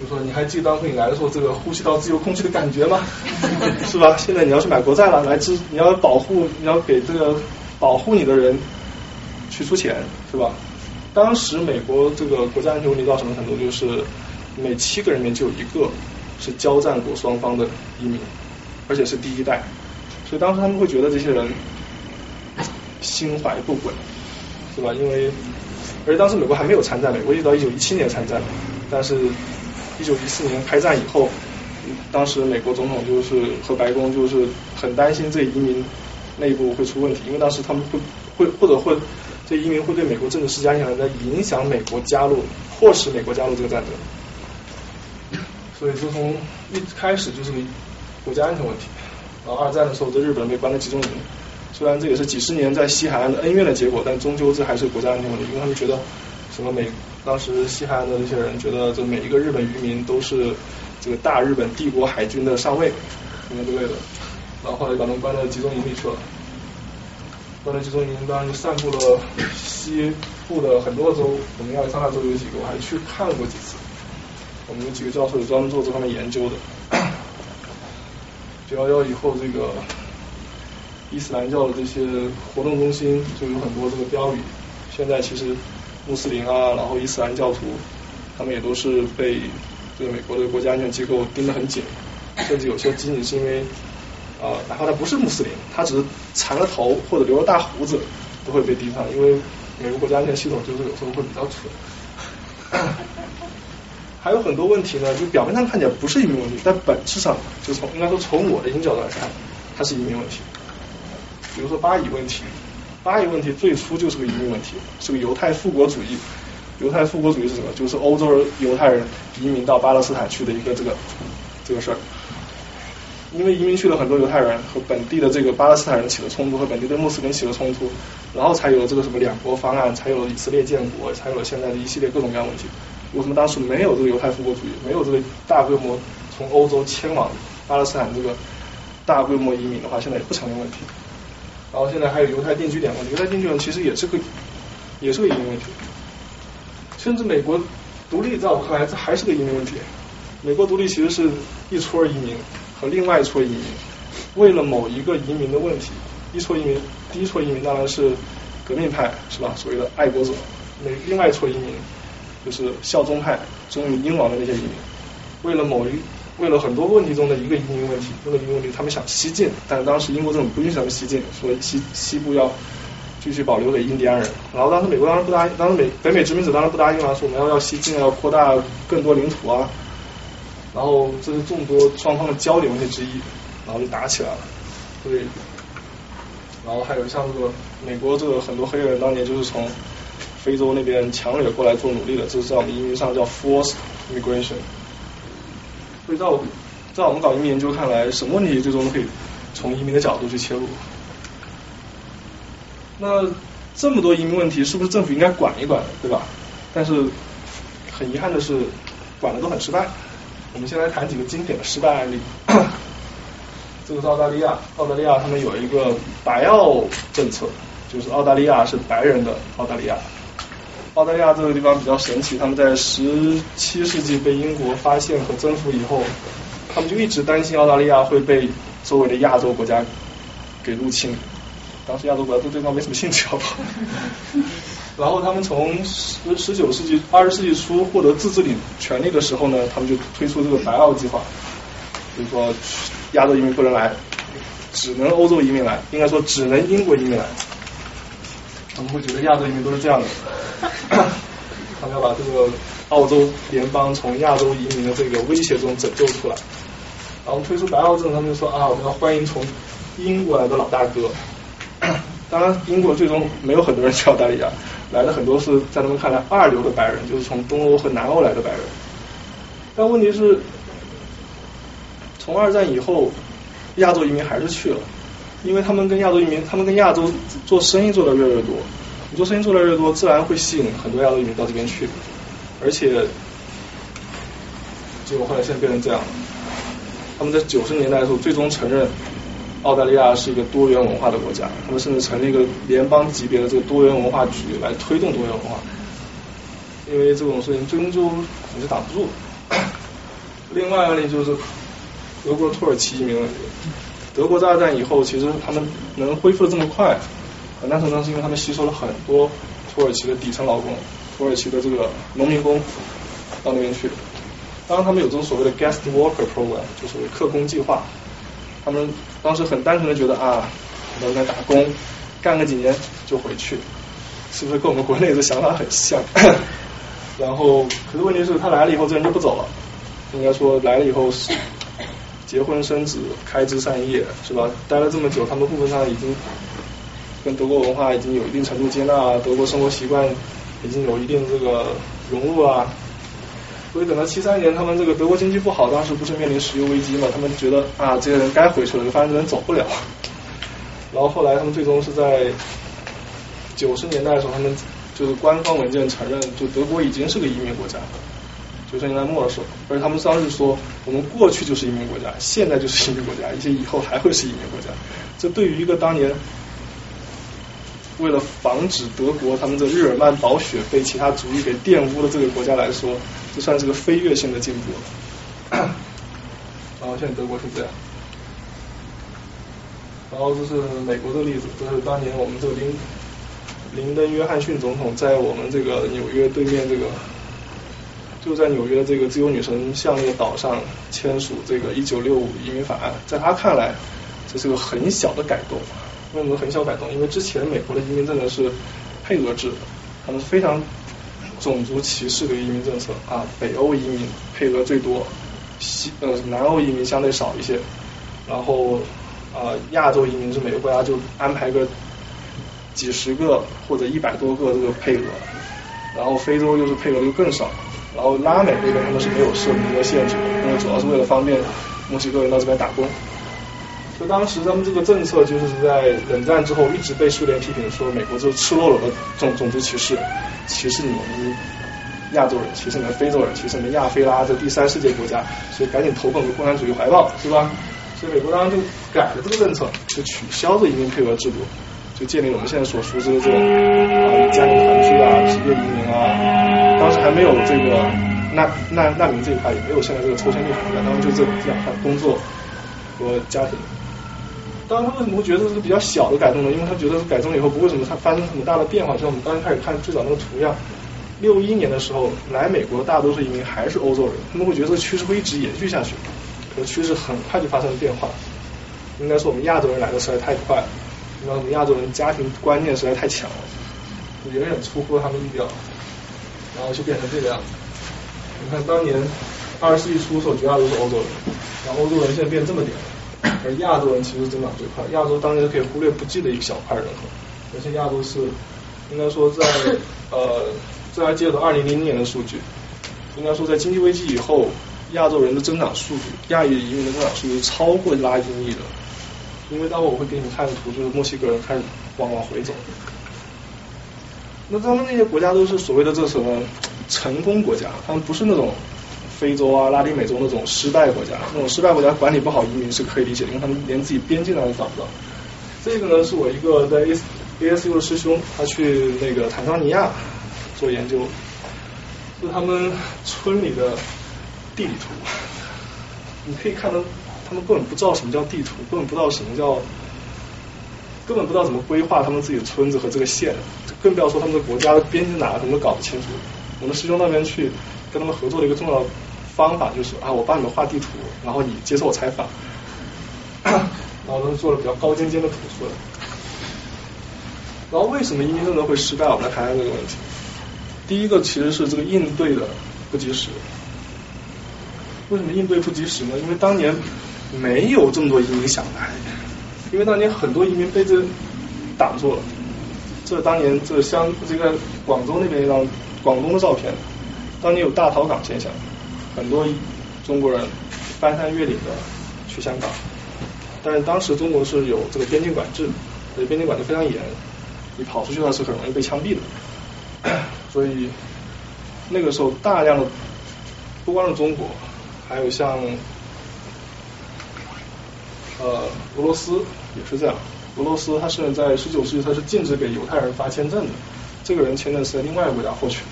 就说你还记得当初你来的时候这个呼吸到自由空气的感觉吗？[laughs] 是吧？现在你要去买国债了，来支你要保护你要给这个保护你的人去出钱，是吧？当时美国这个国家安全问题到什么程度？就是每七个人里面就有一个是交战过双方的移民，而且是第一代。所以当时他们会觉得这些人心怀不轨，是吧？因为而且当时美国还没有参战，美国一直到一九一七年参战，但是一九一四年开战以后，当时美国总统就是和白宫就是很担心这移民内部会出问题，因为当时他们会会或者会这移民会对美国政治施加影响，在影响美国加入迫使美国加入这个战争，所以就从一开始就是国家安全问题。然后二战的时候，在日本被关在集中营，虽然这也是几十年在西海岸的恩怨的结果，但终究这还是国家安全问题，因为他们觉得什么美当时西海岸的这些人觉得这每一个日本渔民都是这个大日本帝国海军的上尉，什么之类的，然后后来把他们关到集中营里去了，关在集中营当然就散布了西部的很多州，我们亚利桑那州有几个我还去看过几次，我们有几个教授有专门做这方面研究的。九幺幺以后，这个伊斯兰教的这些活动中心就有很多这个标语。现在其实穆斯林啊，然后伊斯兰教徒，他们也都是被这个美国的国家安全机构盯得很紧，甚至有些仅仅是因为啊，哪怕他不是穆斯林，他只是缠了头或者留了大胡子，都会被盯上，因为美国国家安全系统就是有时候会比较蠢。[laughs] 还有很多问题呢，就表面上看起来不是移民问题，但本质上就从应该说从我的一个角度来看，它是移民问题。比如说巴以问题，巴以问题最初就是个移民问题，是个犹太复国主义。犹太复国主义是什么？就是欧洲犹太人移民到巴勒斯坦去的一个这个这个事儿。因为移民去了很多犹太人和本地的这个巴勒斯坦人起了冲突，和本地的穆斯林起了冲突，然后才有了这个什么两国方案，才有了以色列建国，才有了现在的一系列各种各样问题。为什么当时没有这个犹太复国主义，没有这个大规模从欧洲迁往巴勒斯坦这个大规模移民的话，现在也不成为问题。然后现在还有犹太定居点问题，犹太定居点其实也是个也是个移民问题。甚至美国独立在我看来，这还是个移民问题。美国独立其实是一撮移民和另外一撮移民为了某一个移民的问题，一撮移民第一撮移民当然是革命派是吧？所谓的爱国者，那另外一撮移民。就是效忠派忠于英王的那些移民，为了某一为了很多问题中的一个移民问题，这个移民问题他们想西进，但是当时英国政府不允许他们西进，说西西部要继续保留给印第安人。然后当时美国当时不答应，当时美北美殖民者当时不答应了，说我们要要西进，要扩大更多领土啊。然后这是众多双方的焦点问题之一，然后就打起来了。所以，然后还有像这个美国这个很多黑人当年就是从。非洲那边强烈过来做努力的，这是在我们移民上叫 forced immigration。所以在我在我们搞移民研究看来，什么问题最终都可以从移民的角度去切入。那这么多移民问题，是不是政府应该管一管，对吧？但是很遗憾的是，管的都很失败。我们先来谈几个经典的失败案例。这个是澳大利亚，澳大利亚他们有一个白澳政策，就是澳大利亚是白人的澳大利亚。澳大利亚这个地方比较神奇，他们在十七世纪被英国发现和征服以后，他们就一直担心澳大利亚会被周围的亚洲国家给入侵。当时亚洲国家对对方没什么兴趣，好不好？[laughs] 然后他们从十十九世纪、二十世纪初获得自治领权利的时候呢，他们就推出这个白澳计划，就是说亚洲移民不能来，只能欧洲移民来，应该说只能英国移民来。他们会觉得亚洲移民都是这样的，[coughs] 他们要把这个澳洲联邦从亚洲移民的这个威胁中拯救出来。然后推出白澳政，他们就说啊，我们要欢迎从英国来的老大哥。[coughs] 当然，英国最终没有很多人去澳大利亚，来的很多是在他们看来二流的白人，就是从东欧和南欧来的白人。但问题是，从二战以后，亚洲移民还是去了。因为他们跟亚洲移民，他们跟亚洲做生意做的越来越多，你做生意做的越多，自然会吸引很多亚洲移民到这边去，而且结果后来现在变成这样，他们在九十年代的时候最终承认澳大利亚是一个多元文化的国家，他们甚至成立一个联邦级别的这个多元文化局来推动多元文化，因为这种事情最终就你是挡不住的。另外案例就是德国土耳其移民问题，德国在二战以后，其实他们能恢复的这么快。很大程度上是因为他们吸收了很多土耳其的底层劳工，土耳其的这个农民工到那边去。当然，他们有这种所谓的 guest worker program，就所谓客工计划。他们当时很单纯的觉得啊，在打工，干个几年就回去，是不是跟我们国内的想法很像？[coughs] 然后，可是问题是，他来了以后，这人就不走了。应该说，来了以后是结婚生子，开枝散叶，是吧？待了这么久，他们部分上已经。跟德国文化已经有一定程度接纳，德国生活习惯已经有一定这个融入啊，所以等到七三年，他们这个德国经济不好，当时不是面临石油危机嘛？他们觉得啊，这些人该回去了，就发现这人走不了。然后后来他们最终是在九十年代的时候，他们就是官方文件承认，就德国已经是个移民国家了。九十年代末的时候，而且他们当时说，我们过去就是移民国家，现在就是移民国家，一些以后还会是移民国家。这对于一个当年。为了防止德国他们的日耳曼堡雪被其他族裔给玷污的这个国家来说，这算是个飞跃性的进步。然后现在德国是这样，然后这是美国的例子，这是当年我们这个林林登约翰逊总统在我们这个纽约对面这个，就在纽约这个自由女神像那个岛上签署这个一九六五移民法案，在他看来，这是个很小的改动。为什么很小改动？因为之前美国的移民政策是配额制，他们非常种族歧视的移民政策啊。北欧移民配额最多，西呃南欧移民相对少一些。然后啊亚洲移民是每个国家就安排个几十个或者一百多个这个配额，然后非洲就是配额就更少。了然后拉美那边他们是没有设名额限制的，因为主要是为了方便墨西哥人到这边打工。就当时他们这个政策就是在冷战之后一直被苏联批评说美国就是赤裸裸的种种族歧视，歧视你们亚洲人，歧视你们非洲人，歧视你们亚非拉这第三世界国家，所以赶紧投奔共产主义怀抱，是吧？所以美国当时就改了这个政策，就取消这移民配额制度，就建立我们现在所熟知的这种啊家庭团聚啊、职业移民啊。当时还没有这个难难难民这一块，也没有现在这个抽签立法，当时就这这两块工作和家庭。当然，他为什么会觉得是比较小的改动呢？因为他觉得改动以后不会什么它发生很大的变化。就像我们刚开始看最早那个图样，六一年的时候来美国的大多数移民还是欧洲人，他们会觉得这个趋势会一直延续下去。可趋势很快就发生了变化。应该说我们亚洲人来的实在太快了，因为我们亚洲人家庭观念实在太强了，远远出乎他们意料，然后就变成这个样子。你看当年二十世纪初的时候，绝大多数欧洲人，然后欧洲人现在变这么点。而亚洲人其实增长最快，亚洲当年可以忽略不计的一小块人口，而且亚洲是应该说在呃，这还接着二零零零年的数据，应该说在经济危机以后，亚洲人的增长数据，亚裔移民的增长数据超过拉丁裔的，因为待会我会给你们看个图，就是墨西哥人开始往往回走，那他们那些国家都是所谓的这什么成功国家，他们不是那种。非洲啊，拉丁美洲那种失败国家，那种失败国家管理不好移民是可以理解，因为他们连自己边境都找不到。这个呢，是我一个在 A S U 的师兄，他去那个坦桑尼亚做研究，是他们村里的地理图。你可以看到，他们根本不知道什么叫地图，根本不知道什么叫，根本不知道怎么规划他们自己的村子和这个县，更不要说他们的国家的边境哪，他们都搞不清楚。我们师兄那边去跟他们合作的一个重要。方法就是啊，我帮你们画地图，然后你接受我采访，[coughs] 然后都是做了比较高尖尖的图出来。然后为什么移民政策会失败？我们来谈谈这个问题。第一个其实是这个应对的不及时。为什么应对不及时呢？因为当年没有这么多移民想来，因为当年很多移民被这挡住了。这当年这香这个广州那边一张广东的照片，当年有大逃港现象。很多中国人翻山越岭的去香港，但是当时中国是有这个边境管制，所以边境管制非常严。你跑出去的话是很容易被枪毙的。[coughs] 所以那个时候大量的不光是中国，还有像呃俄罗斯也是这样。俄罗斯它是在十九世纪它是禁止给犹太人发签证的，这个人签证是在另外一个国家获取的，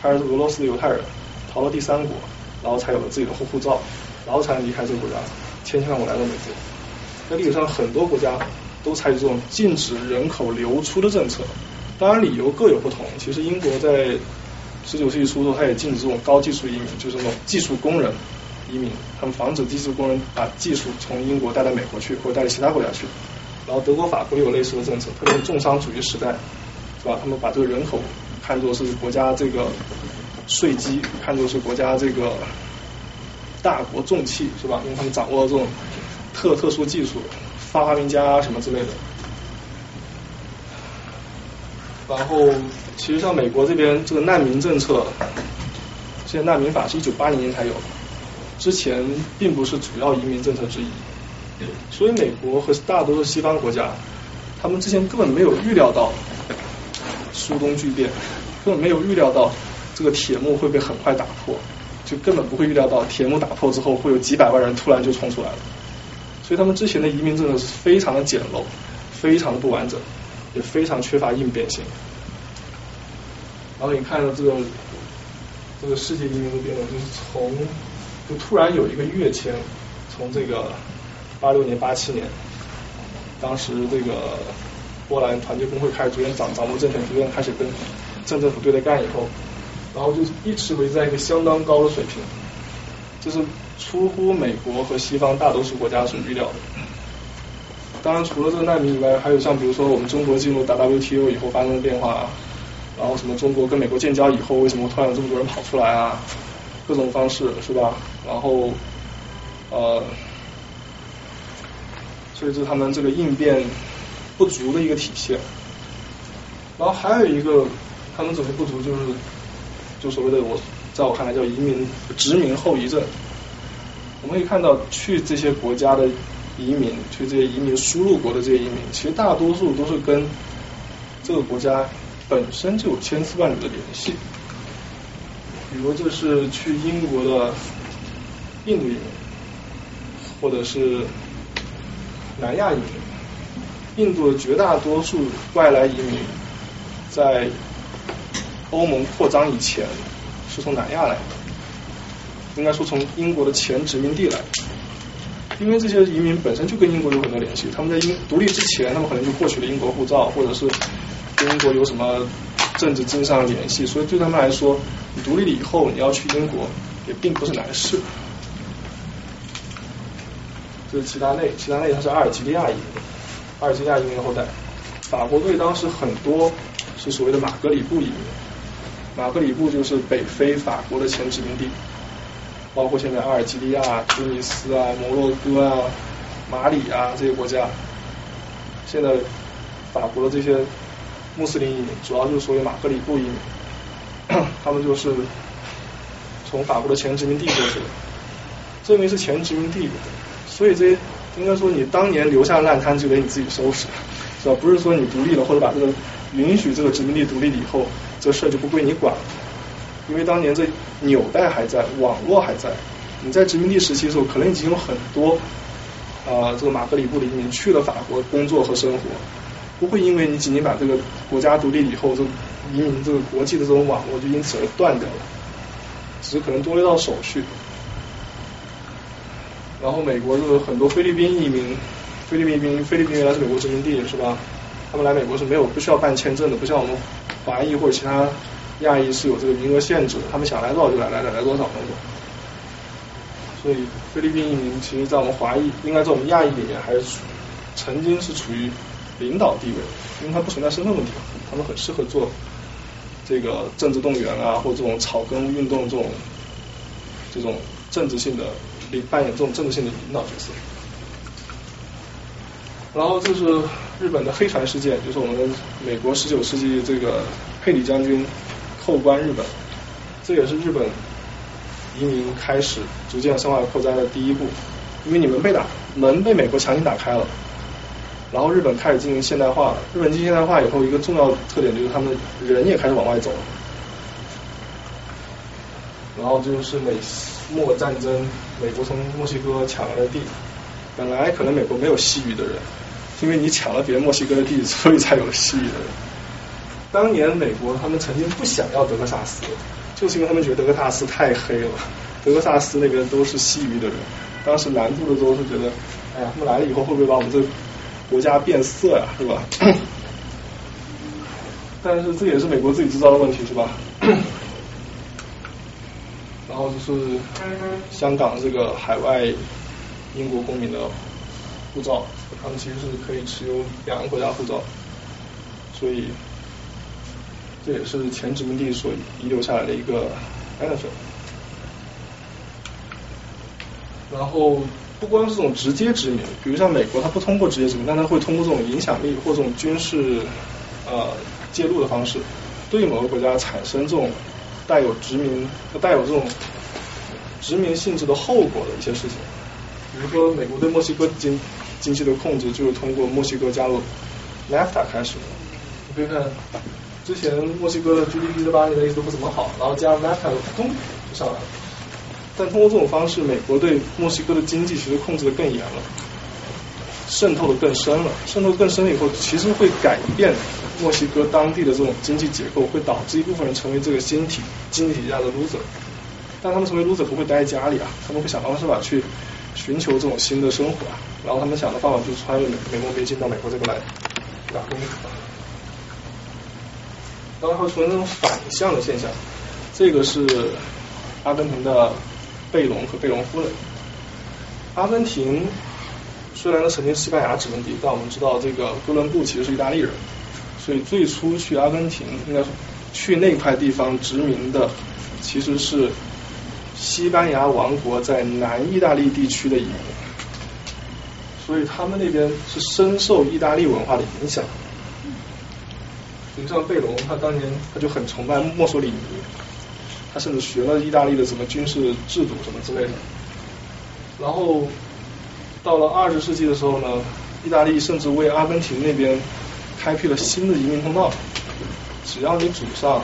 他是俄罗斯的犹太人，逃到第三国，然后才有了自己的护护照，然后才能离开这个国家，迁向我来到美国。在历史上很多国家都采取这种禁止人口流出的政策，当然理由各有不同。其实英国在十九世纪初的时候，它也禁止这种高技术移民，就是那种技术工人移民，他们防止技术工人把技术从英国带到美国去，或者带到其他国家去。然后德国、法国也有类似的政策，特别是重商主义时代，是吧？他们把这个人口看作是国家这个税基，看作是国家这个大国重器，是吧？因为他们掌握了这种特特殊技术，发明家啊什么之类的。然后，其实像美国这边这个难民政策，现在难民法是一九八零年才有的，之前并不是主要移民政策之一。所以美国和大多数西方国家，他们之前根本没有预料到苏东巨变，根本没有预料到这个铁幕会被很快打破，就根本不会预料到铁幕打破之后会有几百万人突然就冲出来了。所以他们之前的移民政策是非常的简陋，非常的不完整，也非常缺乏应变性。然后你看到这个这个世界移民的变动，就是从就突然有一个跃迁，从这个。八六年、八七年，当时这个波兰团结工会开始逐渐掌掌握政权，逐渐开始跟镇政府对着干以后，然后就一直维持在一个相当高的水平，这是出乎美国和西方大多数国家所预料的。当然，除了这个难民以外，还有像比如说我们中国进入 WTO 以后发生的变化，然后什么中国跟美国建交以后，为什么突然有这么多人跑出来啊？各种方式是吧？然后呃。所以这是他们这个应变不足的一个体现。然后还有一个他们怎么不足，就是就所谓的我在我看来叫移民殖民后遗症。我们可以看到去这些国家的移民，去这些移民输入国的这些移民，其实大多数都是跟这个国家本身就有千丝万缕的联系。比如就是去英国的印度移民，或者是。南亚移民，印度的绝大多数外来移民，在欧盟扩张以前是从南亚来的，应该说从英国的前殖民地来，因为这些移民本身就跟英国有很多联系，他们在英独立之前，他们可能就获取了英国护照，或者是跟英国有什么政治经商联系，所以对他们来说，你独立了以后你要去英国也并不是难事。就是齐达内，齐达内他是阿尔及利亚移民，阿尔及利亚移民的后代。法国队当时很多是所谓的马格里布移民，马格里布就是北非法国的前殖民地，包括现在阿尔及利亚、突尼斯啊、摩洛哥啊、马里啊这些国家。现在法国的这些穆斯林移民，主要就是所谓马格里布移民，[clears throat] 他们就是从法国的前殖民地过去的，这因为是前殖民地。所以这些应该说，你当年留下烂摊就得你自己收拾，是吧？不是说你独立了或者把这个允许这个殖民地独立了以后，这事儿就不归你管了。因为当年这纽带还在，网络还在。你在殖民地时期的时候，可能已经有很多啊，这个马格里布的移民去了法国工作和生活，不会因为你仅仅把这个国家独立以后，这移民这个国际的这种网络就因此而断掉了，只是可能多了一道手续。然后美国是很多菲律宾移民，菲律宾移民，菲律宾原来是美国殖民地，是吧？他们来美国是没有不需要办签证的，不像我们华裔或者其他亚裔是有这个名额限制的，他们想来多少就来，来来来多少那种。所以菲律宾移民其实，在我们华裔，应该在我们亚裔里面，还是曾经是处于领导地位，因为它不存在身份问题，他们很适合做这个政治动员啊，或这种草根运动这种这种政治性的。可以扮演这种政治性的领导角色，然后这是日本的黑船事件，就是我们美国十九世纪这个佩里将军扣关日本，这也是日本移民开始逐渐向外扩张的第一步，因为你们被打门被美国强行打开了，然后日本开始进行现代化，日本进行现代化以后，一个重要特点就是他们人也开始往外走了。然后就是美墨战争，美国从墨西哥抢来的地，本来可能美国没有西语的人，因为你抢了别人墨西哥的地，所以才有西语的人。当年美国他们曾经不想要德克萨斯，就是因为他们觉得德克萨斯太黑了，德克萨斯那边都是西语的人。当时南部的州是觉得，哎呀，他们来了以后会不会把我们这国家变色呀，是吧？[laughs] 但是这也是美国自己制造的问题，是吧？然后就是香港这个海外英国公民的护照，他们其实是可以持有两个国家护照，所以这也是前殖民地所遗留下来的一个 benefit。然后不光是这种直接殖民，比如像美国，它不通过直接殖民，但它会通过这种影响力或这种军事呃介入的方式，对某个国家产生这种带有殖民、带有这种殖民性质的后果的一些事情。比如说，美国对墨西哥经经济的控制就是通过墨西哥加入 NAFTA 开始的。你可以看，之前墨西哥的 GDP 这八年一直都不怎么好，然后加入 NAFTA 咚就上来了。但通过这种方式，美国对墨西哥的经济其实控制的更严了，渗透的更深了。渗透更深了以后，其实会改变墨西哥当地的这种经济结构，会导致一部分人成为这个新体经济体下的 loser。但他们成为 loser 不会待在家里啊，他们会想方设法去寻求这种新的生活啊。然后他们想的方法就是穿越美美墨边境到美国这边来打工。然后会出现这种反向的现象，这个是阿根廷的。贝隆和贝隆夫人。阿根廷虽然呢曾经西班牙殖民地，但我们知道这个哥伦布其实是意大利人，所以最初去阿根廷应该去那块地方殖民的其实是西班牙王国在南意大利地区的移民，所以他们那边是深受意大利文化的影响。你像贝隆，他当年他就很崇拜墨索里尼。他甚至学了意大利的什么军事制度什么之类的，然后到了二十世纪的时候呢，意大利甚至为阿根廷那边开辟了新的移民通道，只要你祖上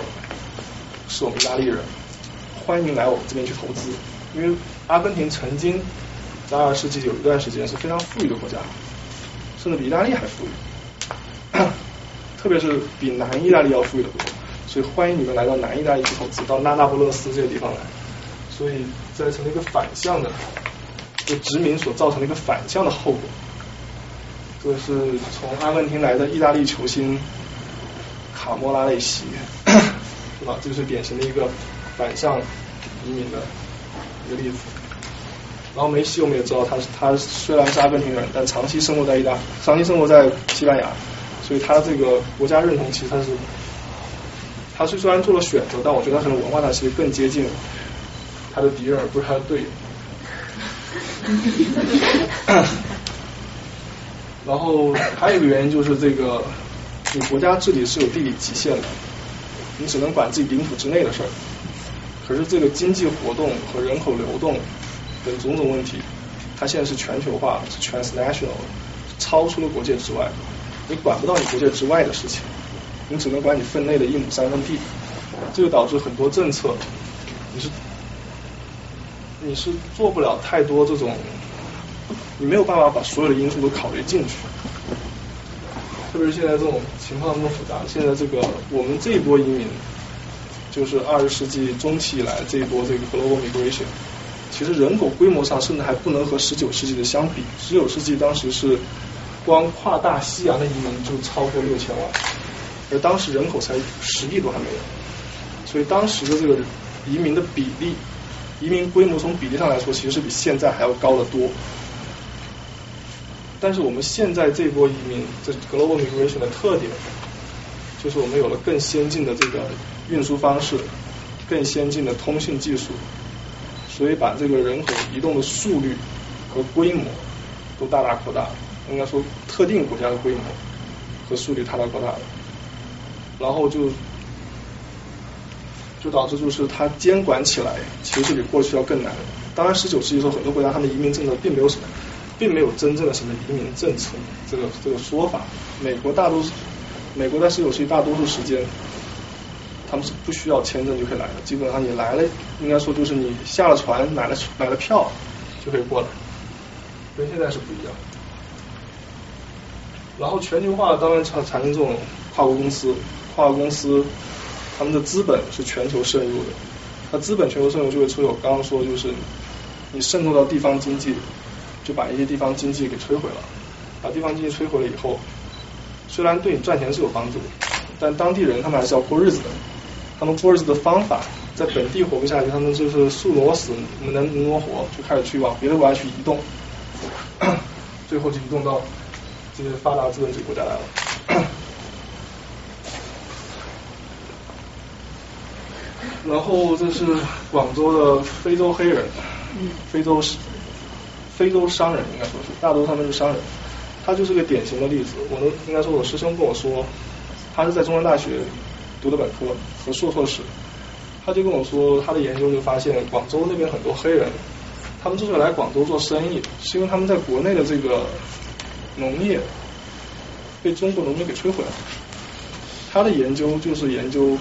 是我们意大利人，欢迎来我们这边去投资，因为阿根廷曾经在二十世纪有一段时间是非常富裕的国家，甚至比意大利还富裕，[coughs] 特别是比南意大利要富裕的多。所以欢迎你们来到南意大利去投资，到那那不勒斯这个地方来。所以这成了一个反向的，就殖民所造成的一个反向的后果。这是从阿根廷来的意大利球星卡莫拉内西，[coughs] 是吧？这是典型的一个反向移民的一个例子。然后梅西我们也知道，他是他虽然是阿根廷人，但长期生活在意大，长期生活在西班牙，所以他这个国家认同其实他是。他虽虽然做了选择，但我觉得他可能文化上其实更接近他的敌人，而不是他的队友。[coughs] 然后还有一个原因就是这个，你国家治理是有地理极限的，你只能管自己领土之内的事儿。可是这个经济活动和人口流动等种种问题，它现在是全球化，是 transnational，超出了国界之外，你管不到你国界之外的事情。你只能管你分内的一亩三分地，这就导致很多政策，你是你是做不了太多这种，你没有办法把所有的因素都考虑进去。特别是现在这种情况那么复杂，现在这个我们这一波移民，就是二十世纪中期以来这一波这个 global migration，其实人口规模上甚至还不能和十九世纪的相比。十九世纪当时是光跨大西洋的移民就超过六千万。而当时人口才十亿都还没有，所以当时的这个移民的比例，移民规模从比例上来说，其实是比现在还要高得多。但是我们现在这波移民，这 global migration 的特点，就是我们有了更先进的这个运输方式，更先进的通信技术，所以把这个人口移动的速率和规模都大大扩大。应该说，特定国家的规模和速率大大扩大了。然后就就导致就是它监管起来其实比过去要更难。当然，十九世纪时候，很多国家他们移民政策并没有什么并没有真正的什么移民政策这个这个说法。美国大多数，美国在十九世纪大多数时间，他们是不需要签证就可以来的，基本上你来了，应该说就是你下了船买了买了票就可以过来，跟现在是不一样。然后全球化当然产产生这种跨国公司，跨国公司他们的资本是全球渗入的，那资本全球渗入就会出有刚刚说就是你渗透到地方经济，就把一些地方经济给摧毁了，把地方经济摧毁了以后，虽然对你赚钱是有帮助，但当地人他们还是要过日子的，他们过日子的方法在本地活不下去，他们就是树挪死能挪活，就开始去往别的国家去移动，[coughs] 最后就移动到。这些发达资本主义国家来了，[coughs] 然后这是广州的非洲黑人，非洲非洲商人应该说是，大多他们是商人，他就是个典型的例子。我能应该说我师兄跟我说，他是在中央大学读的本科和硕硕士，他就跟我说他的研究就发现广州那边很多黑人，他们之所以来广州做生意，是因为他们在国内的这个。农业被中国农民给摧毁了。他的研究就是研究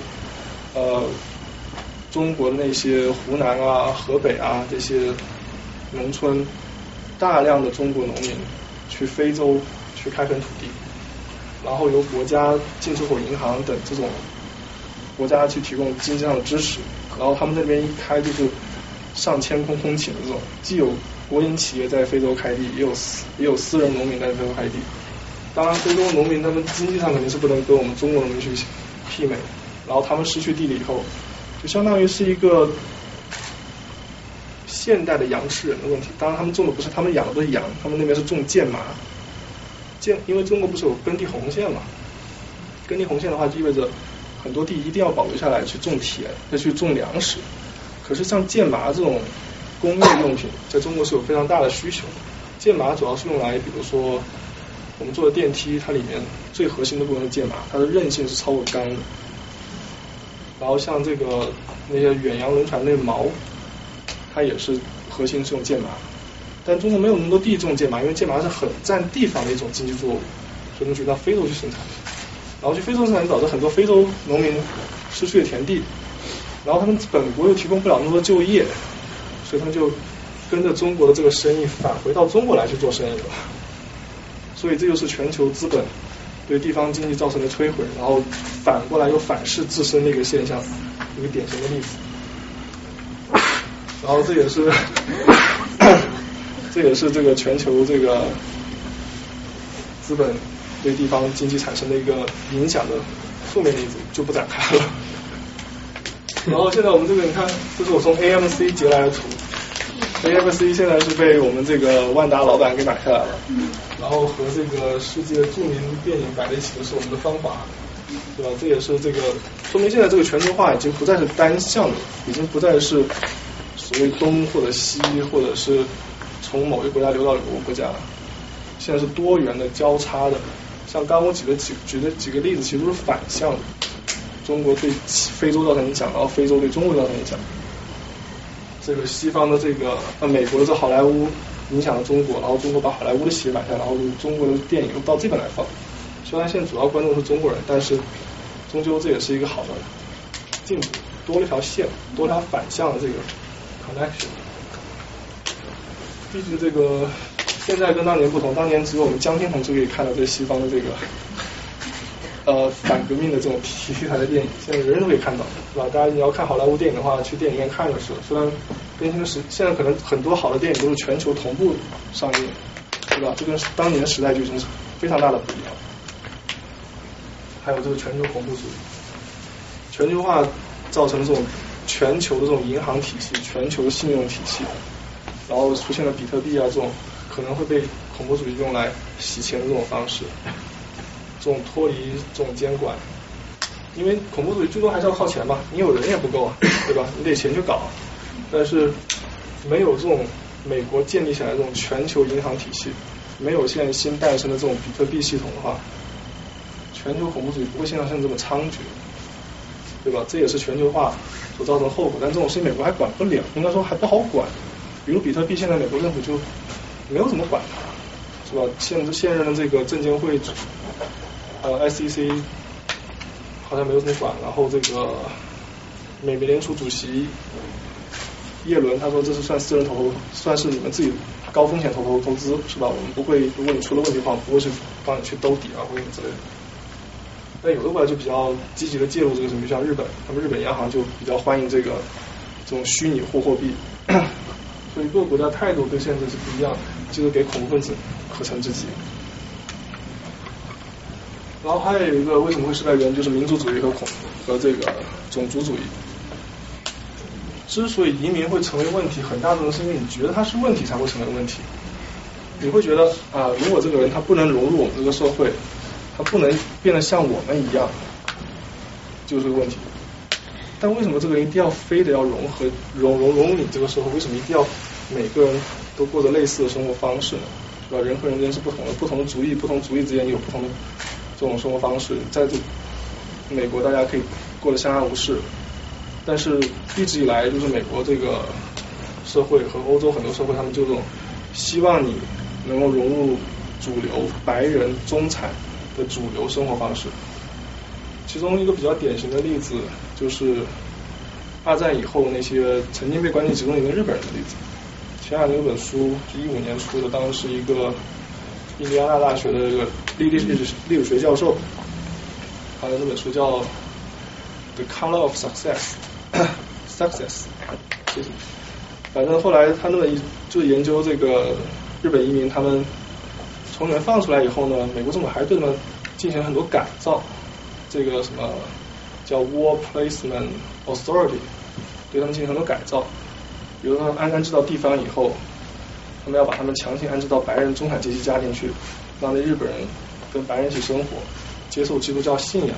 呃中国的那些湖南啊、河北啊这些农村，大量的中国农民去非洲去开垦土地，然后由国家进出口银行等这种国家去提供经济上的支持，然后他们那边一开就是上千空空顷的这种，既有。国营企业在非洲开地，也有私也有私人农民在非洲开地。当然，非洲农民他们经济上肯定是不能跟我们中国农民去媲美。然后他们失去地了以后，就相当于是一个现代的羊吃人的问题。当然，他们种的不是他们养的不是羊，他们那边是种剑麻。剑，因为中国不是有耕地红线嘛？耕地红线的话，就意味着很多地一定要保留下来去种田，再去种粮食。可是像剑麻这种。工业用品在中国是有非常大的需求。剑麻主要是用来，比如说我们做的电梯，它里面最核心的部分是剑麻，它的韧性是超过钢的。然后像这个那些远洋轮船那锚，它也是核心是用剑麻。但中国没有那么多地种剑麻，因为剑麻是很占地方的一种经济作物，所以能去到非洲去生产。然后去非洲生产导致很多非洲农民失去了田地，然后他们本国又提供不了那么多就业。所以他们就跟着中国的这个生意返回到中国来去做生意了，所以这就是全球资本对地方经济造成的摧毁，然后反过来又反噬自身的一个现象，一个典型的例子。然后这也是 [coughs] 这也是这个全球这个资本对地方经济产生的一个影响的负面例子，就不展开了。然后现在我们这个你看，这是我从 AMC 截来的图，AMC 现在是被我们这个万达老板给买下来了，然后和这个世界著名电影摆在一起的是我们的方法，对吧？这也是这个说明现在这个全球化已经不再是单向的，已经不再是所谓东或者西，或者是从某一个国家流到某个国家，现在是多元的交叉的。像刚我举的几举的几个例子，其实都是反向的。中国对非洲造成影响，然后非洲对中国造成影响。这个西方的这个呃美国的这好莱坞影响了中国，然后中国把好莱坞的鞋买下，然后中国的电影到这边来放。虽然现在主要观众是中国人，但是终究这也是一个好的进步，多了一条线，多条反向的这个 connection。毕竟这个现在跟当年不同，当年只有我们江天同志可以看到这西方的这个。呃，反革命的这种题材的电影，现在人人都可以看到，是吧？大家你要看好莱坞电影的话，去电影院看就是了。虽然更新的时，现在可能很多好的电影都是全球同步上映，对吧？这跟当年的时代就已经是非常大的不一样。还有这个全球恐怖主义，全球化造成这种全球的这种银行体系、全球信用体系，然后出现了比特币啊这种可能会被恐怖主义用来洗钱的这种方式。[laughs] 这种脱离这种监管，因为恐怖主义最终还是要靠钱嘛，你有人也不够啊，[laughs] 对吧？你得钱去搞，但是没有这种美国建立起来这种全球银行体系，没有现在新诞生的这种比特币系统的话，全球恐怖主义不会现在像这么猖獗，对吧？这也是全球化所造成的后果。但这种事情美国还管不了，应该说还不好管。比如比特币，现在美国政府就没有怎么管它，是吧？现现任的这个证监会呃 SEC 好像没有怎么管，然后这个美美联储主席耶伦他说这是算私人投，算是你们自己高风险投投投资，是吧？我们不会，如果你出了问题的话，不会去帮你去兜底啊或者之类的。但有的国家就比较积极的介入这个什么，像日本，他们日本央行就比较欢迎这个这种虚拟货货币，所以各个国家态度对现在是不一样，就是给恐怖分子可乘之机。然后还有一个为什么会失败原因就是民族主义和恐和这个种族主义。之所以移民会成为问题，很大部分是因为你觉得它是问题才会成为问题。你会觉得啊，如果这个人他不能融入我们这个社会。他不能变得像我们一样，就是个问题。但为什么这个一定要非得要融合融融融你这个社会？为什么一定要每个人都过着类似的生活方式呢？是吧？人和人之间是不同的，不同的族裔，不同族裔之间有不同的这种生活方式。在这美国，大家可以过得相安无事，但是一直以来，就是美国这个社会和欧洲很多社会，他们就这种希望你能够融入主流白人中产。的主流生活方式，其中一个比较典型的例子就是二战以后那些曾经被关进集中营的日本人的例子。前两年有本书是一五年出的，当时是一个印第安纳大学的这个历历历史历史学教授，他的那本书叫《The Color of Success [coughs]》，Success，谢谢。反正后来他那么一就研究这个日本移民他们。从里面放出来以后呢，美国政府还是对他们进行了很多改造，这个什么叫 War Placement Authority，对他们进行很多改造，比如说安安置到地方以后，他们要把他们强行安置到白人中产阶级家庭去，让那日本人跟白人一起生活，接受基督教信仰，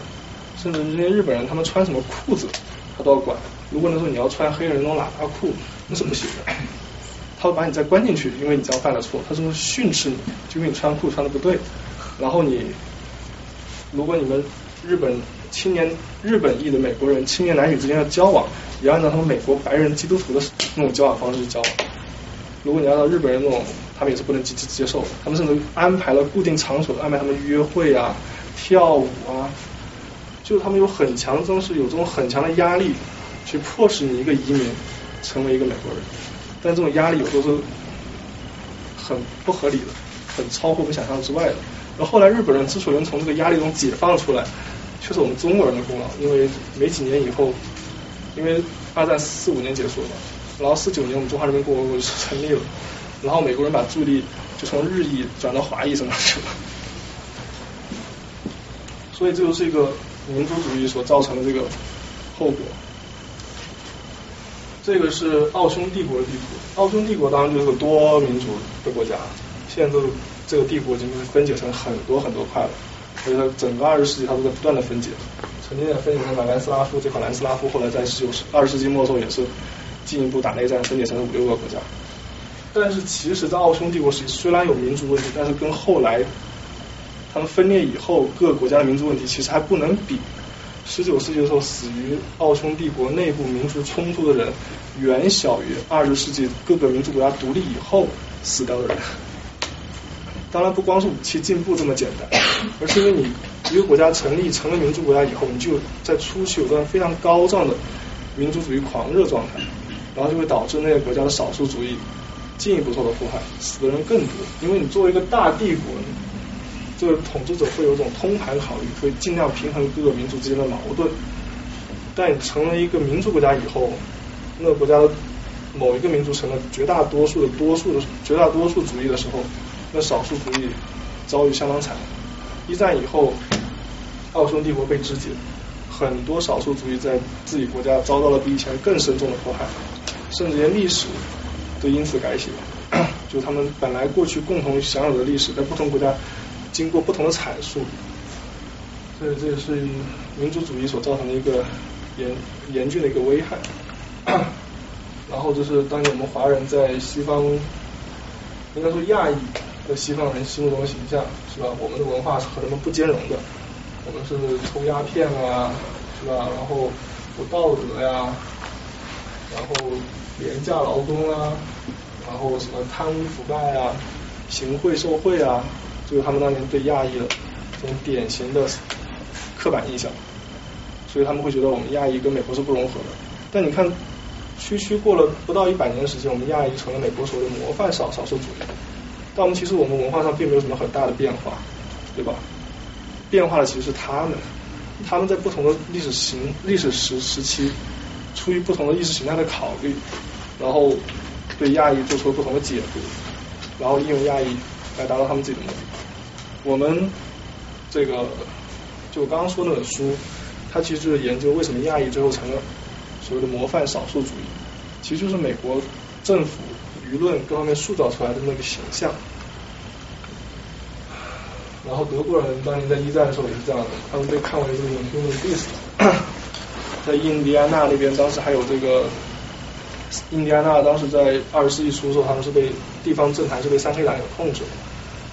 甚至这些日本人他们穿什么裤子他都要管，如果那时候你要穿黑人那种喇叭裤，那是不行的。他会把你再关进去，因为你这样犯了错。他是训斥你，就因为你穿裤穿的不对。然后你，如果你们日本青年、日本裔的美国人青年男女之间的交往，也按照他们美国白人基督徒的那种交往方式去交往。如果你按照日本人那种，他们也是不能接接受。他们甚至安排了固定场所，安排他们约会啊、跳舞啊，就他们有很强，真是有这种很强的压力，去迫使你一个移民成为一个美国人。但这种压力有时候是很不合理的，很超乎我们想象之外的。然后后来日本人之所以能从这个压力中解放出来，却是我们中国人的功劳。因为没几年以后，因为二战四五年结束了，然后四九年我们中华人民共和国就成立了，然后美国人把注意力就从日裔转到华裔身上去了。所以这就是一个民族主义所造成的这个后果。这个是奥匈帝国的地图，奥匈帝国当然就是个多民族的国家，现在这个这个帝国已经被分解成很多很多块了，所以它整个二十世纪它都在不断的分解，曾经也分解成南南斯拉夫，这块南斯拉夫后来在十九世二十世纪末的时候也是进一步打内战分解成了五六个国家，但是其实，在奥匈帝国时期虽然有民族问题，但是跟后来他们分裂以后各个国家的民族问题其实还不能比。十九世纪的时候，死于奥匈帝国内部民族冲突的人，远小于二十世纪各个民族国家独立以后死掉的人。当然，不光是武器进步这么简单，[coughs] 而是因为你一个国家成立成为民族国家以后，你就在初期有段非常高涨的民族主义狂热状态，然后就会导致那个国家的少数主义进一步受到迫害，死的人更多。因为你作为一个大帝国。这个统治者会有一种通盘考虑，会尽量平衡各个民族之间的矛盾。但成了一个民族国家以后，那个国家的某一个民族成了绝大多数的多数的绝大多数主义的时候，那少数主义遭遇相当惨。一战以后，奥匈帝国被肢解，很多少数主义在自己国家遭到了比以前更深重的迫害，甚至连历史都因此改写。[clears throat] 就他们本来过去共同享有的历史，在不同国家。经过不同的阐述，所以这也是民族主义所造成的一个严严峻的一个危害。[clears throat] 然后就是当年我们华人在西方，应该说亚裔的西方人心目中的形象，是吧？我们的文化是和他们不兼容的，我们是抽鸦片啊，是吧？然后不道德呀，然后廉价劳工啊，然后什么贪污腐败啊。行贿受贿啊，就是他们当年对亚裔的这种典型的刻板印象，所以他们会觉得我们亚裔跟美国是不融合的。但你看，区区过了不到一百年的时间，我们亚裔成了美国所谓的模范少少数主义。但我们其实我们文化上并没有什么很大的变化，对吧？变化的其实是他们，他们在不同的历史形历史时时期，出于不同的意识形态的考虑，然后对亚裔做出了不同的解读，然后应用亚裔来达到他们自己的目的。我们这个就我刚刚说那本书，它其实就是研究为什么亚裔最后成了。所谓的模范少数主义，其实就是美国政府、舆论各方面塑造出来的那个形象。然后德国人当年在一战的时候也是这样的，他们被看为这种 human beast。[clears throat] 在印第安纳那边，当时还有这个印第安纳，当时在二十世纪初的时候，他们是被地方政坛是被三黑党给控制的，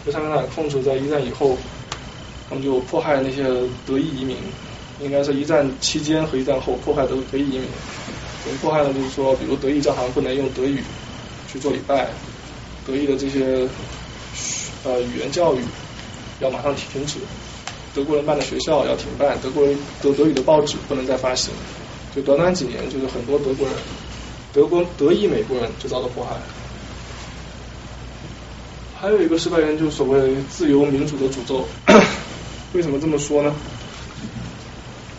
被三黑党控制，在一战以后，他们就迫害那些德裔移民。应该是一战期间和一战后迫害德德裔移民，迫害的？就是说，比如德裔教堂不能用德语去做礼拜，德裔的这些呃语言教育要马上停止，德国人办的学校要停办，德国人德德语的报纸不能再发行，就短短几年，就是很多德国人，德国德裔美国人就遭到迫害。还有一个失败原因就是所谓自由民主的诅咒，[coughs] 为什么这么说呢？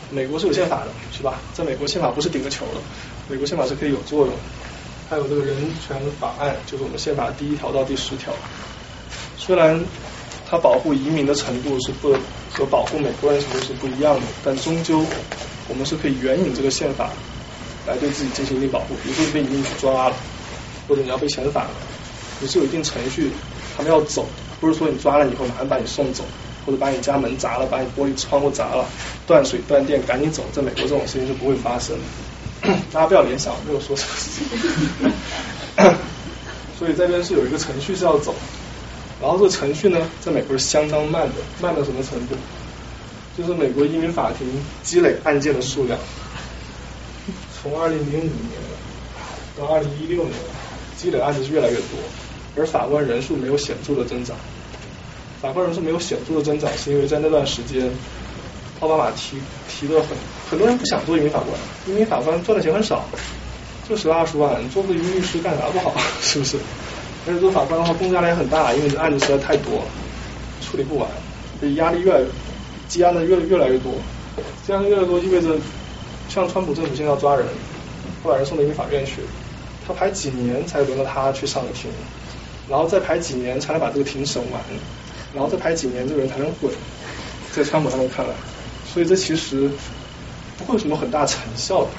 美国是有宪法的，是吧？在美国宪法不是顶个球的，美国宪法是可以有作用。还有这个人权法案，就是我们宪法第一条到第十条。虽然它保护移民的程度是不和保护美国人程度是不一样的，但终究我们是可以援引这个宪法来对自己进行一定保护。比如说你被移民局抓了，或者你要被遣返了，你是有一定程序，他们要走，不是说你抓了以后马上把你送走。或者把你家门砸了，把你玻璃窗户砸了，断水断电，赶紧走。在美国这种事情是不会发生的，[clears throat] 大家不要联想，没有说什么事情。[laughs] 所以这边是有一个程序是要走，然后这个程序呢，在美国是相当慢的，慢到什么程度？就是美国移民法庭积累案件的数量，从二零零五年到二零一六年，积累案子是越来越多，而法官人数没有显著的增长。法官人数没有显著的增长，是因为在那段时间，奥巴马提提的很很多人不想做移民法官，移民法官赚的钱很少，就十来二十万，做个移民律师干啥不好，[laughs] 是不是？而且做法官的话，工作压力也很大，因为这案子实在太多，处理不完，所以压力越来积压的越越来越多，积压的越来越多意味着，像川普政府现在要抓人，会把人送到移民法院去，他排几年才轮到他去上个庭，然后再排几年才能把这个庭审完。然后再排几年，这个人才能滚，在川普他们看来，所以这其实不会有什么很大成效的，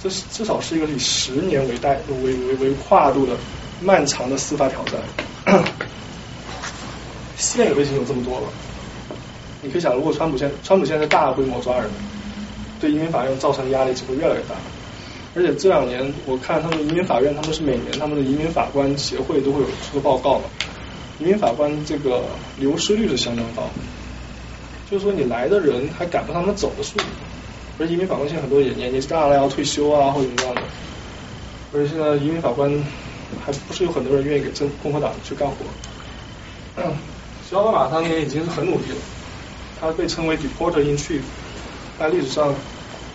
这是至少是一个以十年为代为为为跨度的漫长的司法挑战。现有的已经有这么多了，你可以想，如果川普现川普现在大规模抓人，对移民法院造成的压力只会越来越大。而且这两年我看他们移民法院，他们是每年他们的移民法官协会都会有出个报告嘛。移民法官这个流失率是相当高，就是说你来的人还赶不上他们走的速度，而移民法官现在很多也年纪大了要退休啊或者怎么样的，而且现在移民法官还不是有很多人愿意给政共和党去干活。奥巴马当年已经是很努力了，他被称为 deporter in chief，在历史上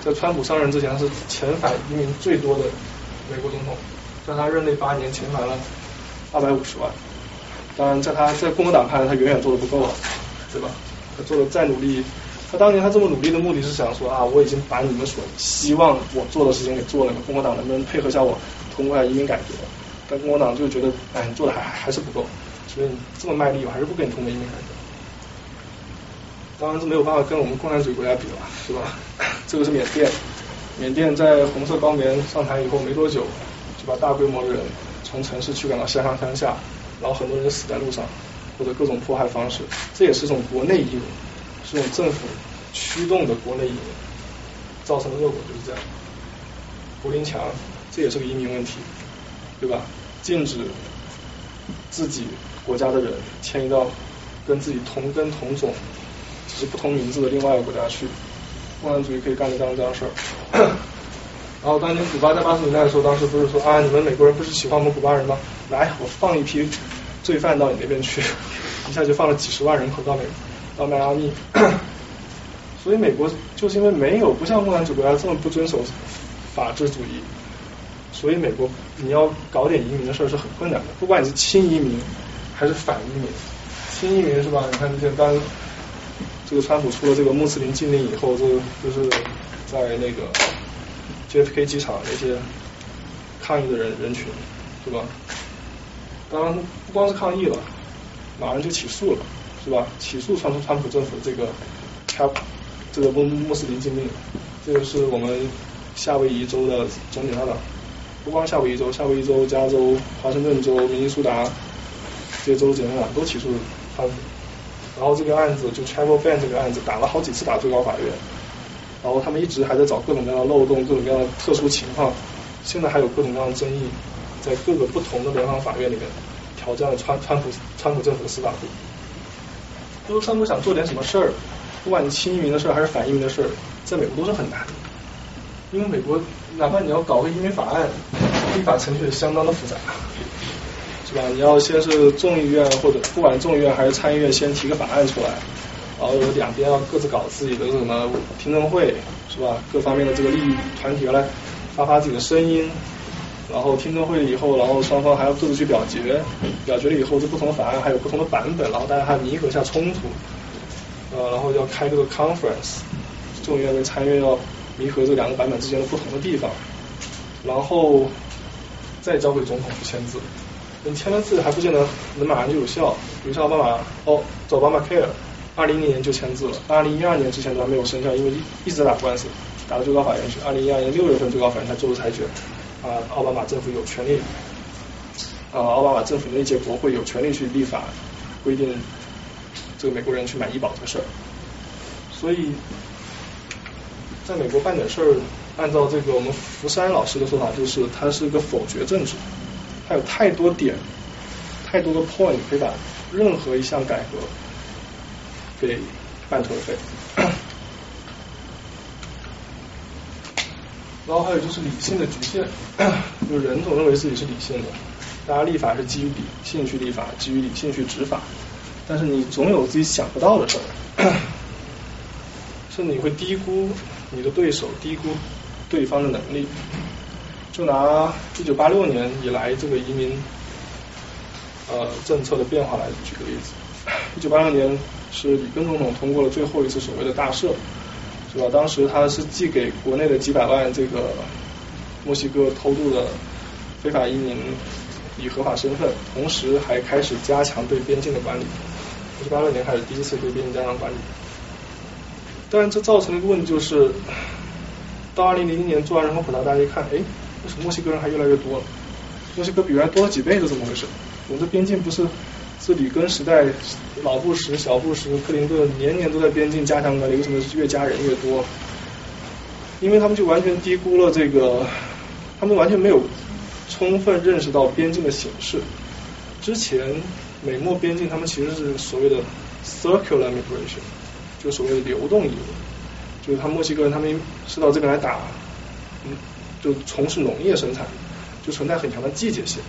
在川普上任之前他是遣返移民最多的美国总统，在他任内八年遣返了二百五十万。当然，在他在共和党看来，他远远做的不够啊，对吧？他做的再努力，他当年他这么努力的目的是想说啊，我已经把你们所希望我做的事情给做了，共和党能不能配合下我通过移民改革？但共和党就觉得，哎，你做的还还是不够，所以你这么卖力，我还是不给你通过移民改革。当然，是没有办法跟我们共产主义国家比了，是吧？这个是缅甸，缅甸在红色高棉上台以后没多久，就把大规模的人从城市驱赶到乡上乡下。然后很多人死在路上，或者各种迫害方式，这也是一种国内移民，是一种政府驱动的国内移民造成的恶果就是这样。柏林墙，这也是个移民问题，对吧？禁止自己国家的人迁移到跟自己同根同种，只是不同名字的另外一个国家去，共产主义可以干得这样这样事儿。[coughs] 然后当年古巴在八十年代的时候，当时不是说啊，你们美国人不是喜欢我们古巴人吗？来，我放一批罪犯到你那边去，一下就放了几十万人口到美到迈阿密。[coughs] 所以美国就是因为没有不像共产主义国家这么不遵守法治主义，所以美国你要搞点移民的事儿是很困难的。不管你是亲移民还是反移民，亲移民是吧？你看这些当这个川普出了这个穆斯林禁令以后，这就是在那个 JFK 机场那些抗议的人人群，是吧？当然不光是抗议了，马上就起诉了，是吧？起诉川普川普政府这个 cap。这个穆穆斯林禁令，这个是我们夏威夷州的总检察长，不光夏威夷州，夏威夷州、加州、华盛顿州、明尼苏达这些州的检察长都起诉川普，然后这个案子就 Travel Ban 这个案子打了好几次打最高法院，然后他们一直还在找各种各样的漏洞、各种各样的特殊情况，现在还有各种各样的争议，在各个不同的联邦法院里面挑战了川川普川普政府的司法部，就是川普想做点什么事儿。不管你亲移民的事儿还是反移民的事儿，在美国都是很难的，因为美国哪怕你要搞个移民法案，立法程序相当的复杂，是吧？你要先是众议院或者不管众议院还是参议院先提个法案出来，然后有两边要各自搞自己的什么听证会，是吧？各方面的这个利益团体来发发自己的声音，然后听证会以后，然后双方还要各自去表决，表决了以后这不同的法案还有不同的版本，然后大家还弥合一下冲突。呃，然后要开这个 conference，众议院跟参议院要弥合这两个版本之间的不同的地方，然后再交给总统去签字。你签了字还不见得能马上就有效，比如像奥巴马，哦，走吧马 care，二零一零年就签字了，二零一二年之前都还没有生效，因为一一直在打官司，打到最高法院去。二零一二年六月份最高法院才做出裁决，啊，奥巴马政府有权利，啊，奥巴马政府那届国会有权利去立法规定。这个美国人去买医保这个事儿，所以在美国办点事儿，按照这个我们福山老师的说法，就是它是一个否决政治，它有太多点，太多的 point 可以把任何一项改革给办颓废。然后还有就是理性的局限，[clears throat] 就是人总认为自己是理性的，大家立法是基于理性去立法，基于理性去执法。但是你总有自己想不到的事儿，[clears throat] 甚至你会低估你的对手，低估对方的能力。就拿一九八六年以来这个移民呃政策的变化来举个例子，一九八六年是里根总统通过了最后一次所谓的大赦，是吧？当时他是寄给国内的几百万这个墨西哥偷渡的非法移民以合法身份，同时还开始加强对边境的管理。一九八六年开始第一次对边境加强管理，但是这造成了一个问题，就是到二零零一年做完人口普查，大家一看，哎，为什么墨西哥人还越来越多了？墨西哥比原来多了几倍是怎么回事？我们这边境不是是里根时代老布什、小布什、克林顿年年都在边境加强管理，为什么越加人越多？因为他们就完全低估了这个，他们完全没有充分认识到边境的形式。之前。美墨边境，他们其实是所谓的 circular migration，就所谓的流动移民，就是他墨西哥人他们是到这边来打，嗯，就从事农业生产，就存在很强的季节性。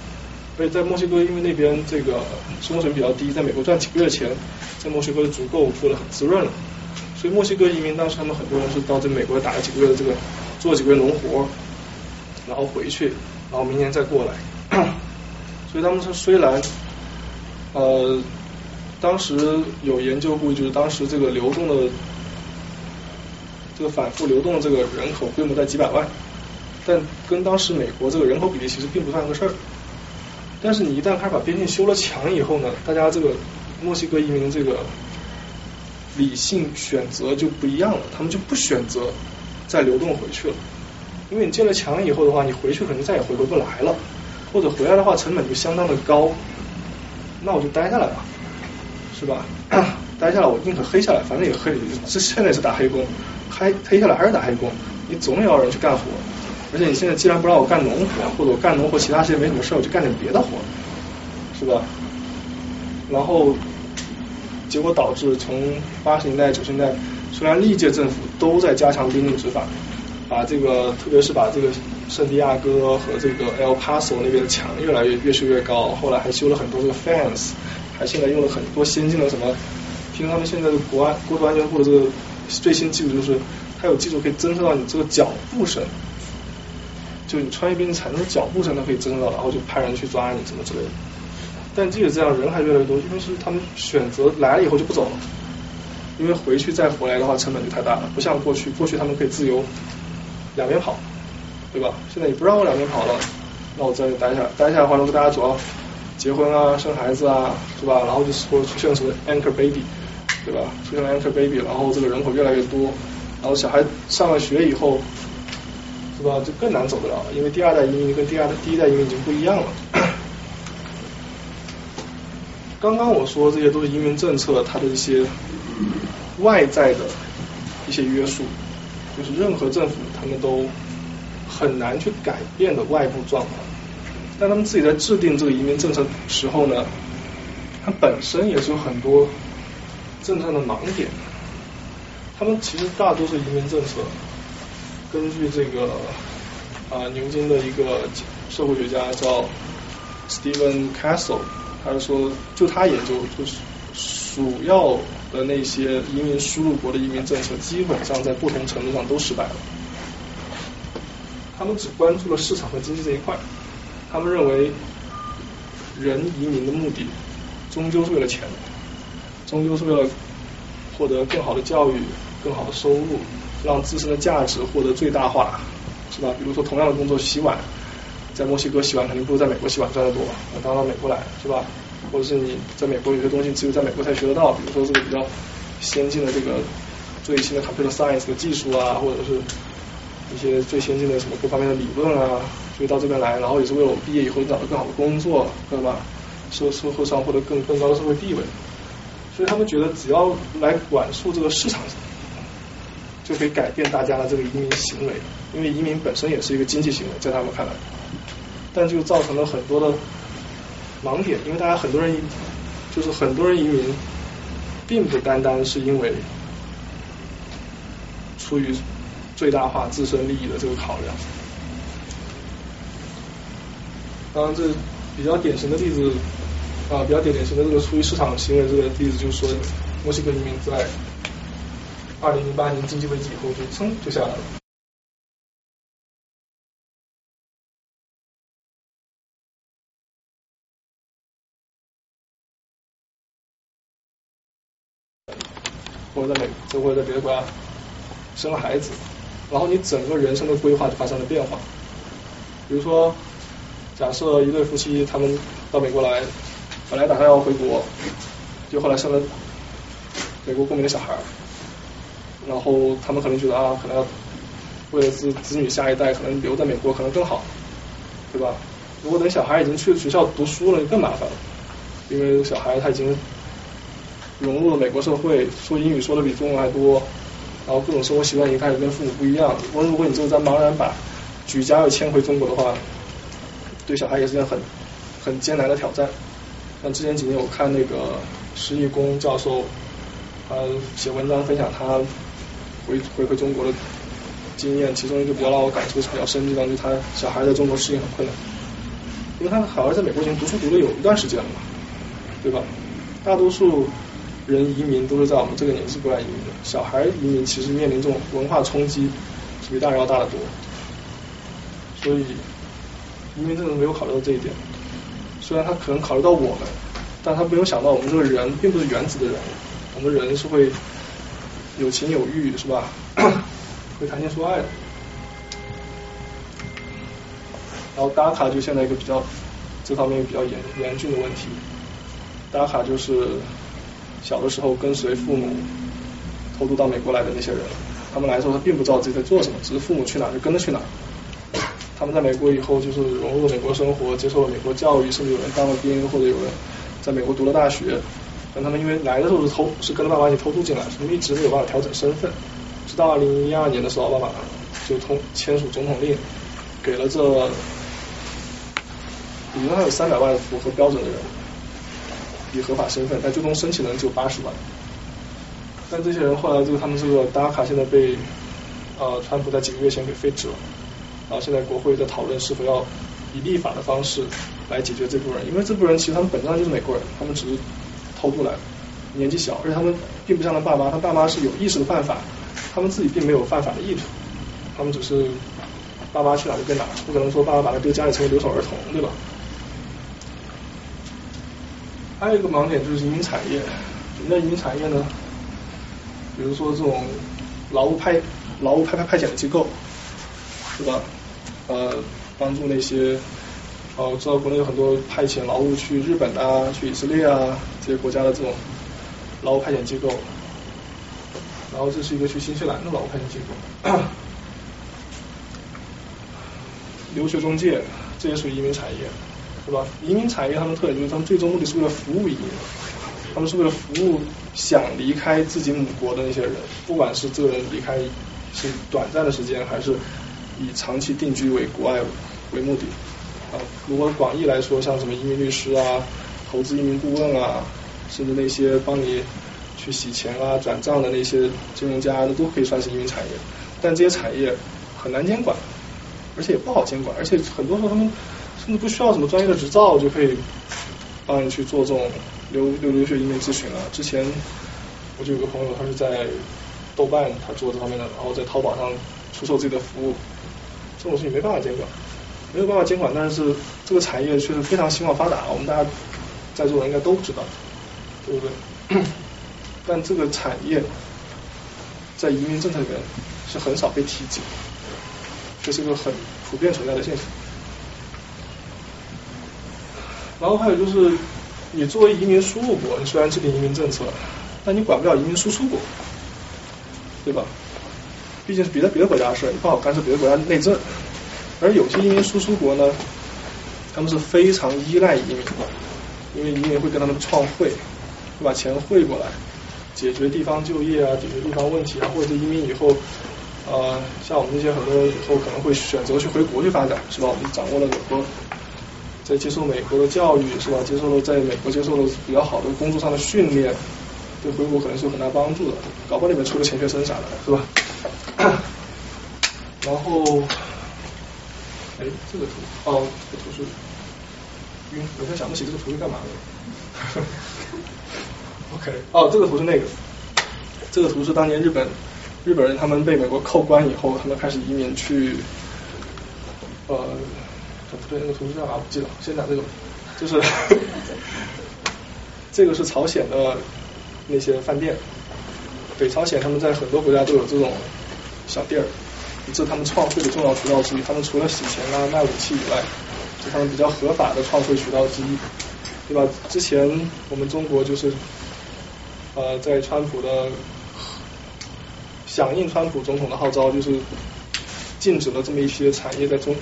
所以在墨西哥，因为那边这个生活水平比较低，在美国赚几个月钱，在墨西哥就足够过得很滋润了。所以墨西哥移民当时他们很多人是到这美国打了几个月的这个，做几个月农活，然后回去，然后明年再过来。[coughs] 所以他们说虽然。呃，当时有研究过，就是当时这个流动的这个反复流动的这个人口规模在几百万，但跟当时美国这个人口比例其实并不算个事儿。但是你一旦开始把边境修了墙以后呢，大家这个墨西哥移民这个理性选择就不一样了，他们就不选择再流动回去了，因为你建了墙以后的话，你回去可能再也回不来了，或者回来的话成本就相当的高。那我就待下来吧，是吧？[coughs] 待下来我宁可黑下来，反正也黑，这现在是打黑工，黑黑下来还是打黑工，你总要人去干活。而且你现在既然不让我干农活，或者我干农活其他时间没什么事，我就干点别的活，是吧？然后结果导致从八十年代九十年代，虽然历届政府都在加强边境执法，把这个特别是把这个圣地亚哥和这个 El Paso 那边的墙越来越越修越高，后来还修了很多这个 fence，还现在用了很多先进的什么，听他们现在的国安国土安全部的这个最新技术就是，它有技术可以侦测到你这个脚步声，就你穿越边境产生的脚步声，它可以侦测到，然后就派人去抓你什么之类的。但即使这样，人还越来越多，因为是他们选择来了以后就不走了。因为回去再回来的话成本就太大了，不像过去，过去他们可以自由两边跑，对吧？现在你不让我两边跑了，那我在这待下来，待下来的话，如果大家主要结婚啊、生孩子啊，是吧？然后就说出现什么 anchor baby，对吧？出现了 anchor baby，然后这个人口越来越多，然后小孩上了学以后，是吧？就更难走得了，因为第二代移民跟第二代第一代移民已经不一样了。[coughs] 刚刚我说这些都是移民政策它的一些。外在的一些约束，就是任何政府他们都很难去改变的外部状况。但他们自己在制定这个移民政策时候呢，它本身也是有很多政策的盲点。他们其实大多数移民政策，根据这个啊牛津的一个社会学家叫 Stephen Castle，他说，就他研究就是主要。的那些移民输入国的移民政策，基本上在不同程度上都失败了。他们只关注了市场和经济这一块，他们认为人移民的目的终究是为了钱，终究是为了获得更好的教育、更好的收入，让自身的价值获得最大化，是吧？比如说，同样的工作洗碗，在墨西哥洗碗肯定不如在美国洗碗赚得多，我当到美国来，是吧？或者是你在美国有些东西只有在美国才学得到，比如说这个比较先进的这个最新的 computer science 的技术啊，或者是一些最先进的什么各方面的理论啊，所以到这边来，然后也是为了我毕业以后找到更好的工作，对吧？社社会上获得更更高的社会地位，所以他们觉得只要来管束这个市场，就可以改变大家的这个移民行为，因为移民本身也是一个经济行为，在他们看来，但就造成了很多的。盲点，因为大家很多人，就是很多人移民，并不单单是因为出于最大化自身利益的这个考量。当然，这比较典型的例子啊，比较典型的这个出于市场行为这个例子，就是说，墨西哥移民在二零零八年经济危机以后就噌就下来了。或者在美，或者在别的国家生了孩子，然后你整个人生的规划就发生了变化。比如说，假设一对夫妻他们到美国来，本来打算要回国，就后来生了美国公民的小孩儿，然后他们可能觉得啊，可能要为了子子女下一代，可能留在美国可能更好，对吧？如果等小孩已经去学校读书了，就更麻烦了，因为小孩他已经。融入了美国社会，说英语说的比中文还多，然后各种生活习惯已经开始跟父母不一样。我如果你就在茫然把举家又迁回中国的话，对小孩也是件很很艰难的挑战。像之前几年我看那个施义工教授，他写文章分享他回回回中国的经验，其中一个比较让我感触比较深的地方，就是他小孩在中国适应很困难，因为他好像在美国已经读书读了有一段时间了嘛，对吧？大多数。人移民都是在我们这个年纪过来移民的，小孩移民其实面临这种文化冲击是比大人要大得多，所以移民政策没有考虑到这一点。虽然他可能考虑到我们，但他没有想到我们这个人并不是原子的人，我们人是会有情有欲，是吧？[coughs] 会谈情说爱的。然后打卡就现在一个比较这方面比较严严峻的问题，打卡就是。小的时候跟随父母偷渡到美国来的那些人，他们来的时候他并不知道自己在做什么，只是父母去哪就跟着去哪。他们在美国以后就是融入了美国生活，接受了美国教育，甚至有人当了兵，或者有人在美国读了大学。但他们因为来的时候是偷，是跟着爸爸一起偷渡进来，所以一直没有办法调整身份。直到二零一二年的时候，奥巴马就通签署总统令，给了这理论上有三百万符合标准的人。以合法身份，但最终申请的人只有八十万。但这些人后来，这个他们这个打卡现在被呃川普在几个月前给废止了，然后现在国会在讨论是否要以立法的方式来解决这部分人，因为这部分人其实他们本质上就是美国人，他们只是偷渡来的，年纪小，而且他们并不像他爸妈，他爸妈是有意识的犯法，他们自己并没有犯法的意图，他们只是爸妈去哪就跟哪，不可能说爸爸把他丢家里成为留守儿童，对吧？还有一个盲点就是移民产业，什么叫移民产业呢？比如说这种劳务派劳务派派派遣的机构，是吧？呃，帮助那些，哦，我知道国内有很多派遣劳务去日本啊、去以色列啊这些国家的这种劳务派遣机构，然后这是一个去新西兰的劳务派遣机构，留学中介这也属于移民产业，是吧？移民产业他们特点就是他们最终目的是为了服务移民，他们是为了服务想离开自己母国的那些人，不管是这个人离开是短暂的时间还是。以长期定居为国外为目的如果广义来说，像什么移民律师啊、投资移民顾问啊，甚至那些帮你去洗钱啊、转账的那些金融家，那都可以算是移民产业。但这些产业很难监管，而且也不好监管，而且很多时候他们甚至不需要什么专业的执照就可以帮你去做这种留留留学移民咨询了。之前我就有个朋友，他是在豆瓣他做这方面的，然后在淘宝上出售自己的服务。这种事情没办法监管，没有办法监管，但是这个产业确实非常兴旺发达，我们大家在座的应该都知道，对不对？[clears throat] 但这个产业在移民政策里面是很少被提及，这是一个很普遍存在的现象。然后还有就是，你作为移民输入国，你虽然制定移民政策，但你管不了移民输出国，对吧？毕竟是别的别的国家的事，你不好干涉别的国家内政。而有些移民输出国呢，他们是非常依赖移民的，因为移民会跟他们创汇，会把钱汇过来，解决地方就业啊，解决地方问题啊，或者是移民以后，呃，像我们这些很多以后可能会选择去回国去发展，是吧？我们掌握了美国，在接受美国的教育，是吧？接受了在美国接受了比较好的工作上的训练，对回国可能是有很大帮助的，搞不好里面出个钱学森啥的，是吧？[coughs] 然后，哎，这个图，哦，这个图是晕，我现在想不起这个图是干嘛的。[laughs] OK，哦，这个图是那个，这个图是当年日本日本人他们被美国扣关以后，他们开始移民去，呃，不对，那个图是干嘛？不记得，先讲这个，就是这个是朝鲜的那些饭店，北朝鲜他们在很多国家都有这种。小店儿，这是他们创汇的重要渠道之一。他们除了洗钱啊、卖武器以外，是他们比较合法的创汇渠道之一，对吧？之前我们中国就是呃，在川普的响应川普总统的号召，就是禁止了这么一些产业在中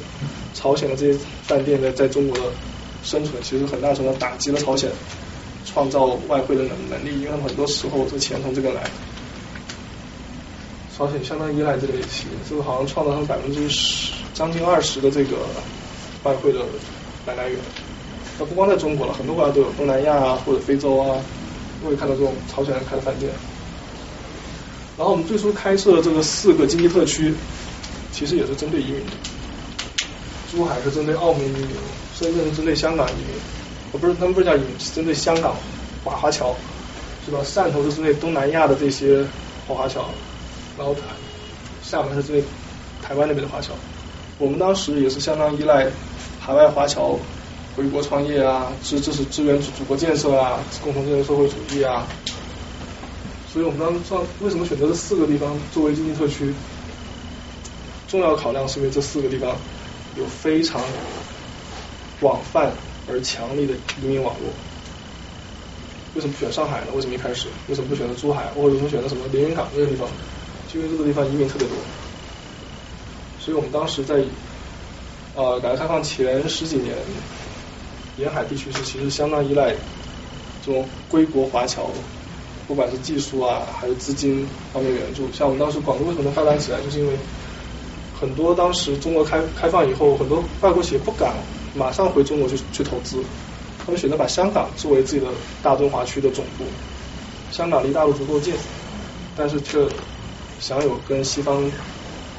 朝鲜的这些饭店在在中国的生存，其实很大程度上打击了朝鲜创造外汇的能能力，因为很多时候这钱从这个来。朝鲜相当依赖这类企业，这个好像创造了百分之十、将近二十的这个外汇的来来源。那不光在中国了，很多国家都有，东南亚啊或者非洲啊，都会看到这种朝鲜人开的饭店。然后我们最初开设的这个四个经济特区，其实也是针对移民的。珠海是针对澳门移民，深圳是针对香港移民，我不是他们不是叫移民，是针对香港华华侨，是吧？汕头是针对东南亚的这些华华侨。然后，厦门是最台湾那边的华侨，我们当时也是相当依赖海外华侨回国创业啊，支支持支援祖国建设啊，共同建设社会主义啊。所以我们当时上为什么选择这四个地方作为经济特区？重要考量是因为这四个地方有非常广泛而强力的移民网络。为什么不选上海呢？为什么一开始？为什么不选择珠海？或者说选择什么连云港这个地方？因为这个地方移民特别多，所以我们当时在呃改革开放前十几年，沿海地区是其实相当依赖这种归国华侨，不管是技术啊还是资金方面援助。像我们当时广东为什么能发展起来，就是因为很多当时中国开开放以后，很多外国企业不敢马上回中国去去投资，他们选择把香港作为自己的大中华区的总部。香港离大陆足够近，但是却享有跟西方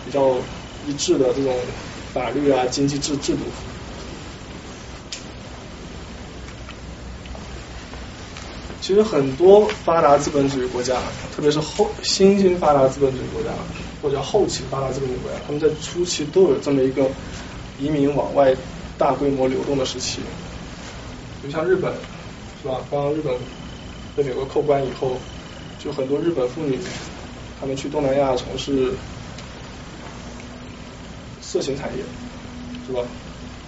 比较一致的这种法律啊、经济制制度。其实很多发达资本主义国家，特别是后新兴发达资本主义国家，或者后期发达资本主义国家，他们在初期都有这么一个移民往外大规模流动的时期。就像日本，是吧？刚刚日本被美国扣关以后，就很多日本妇女，他们去东南亚从事色情产业，是吧？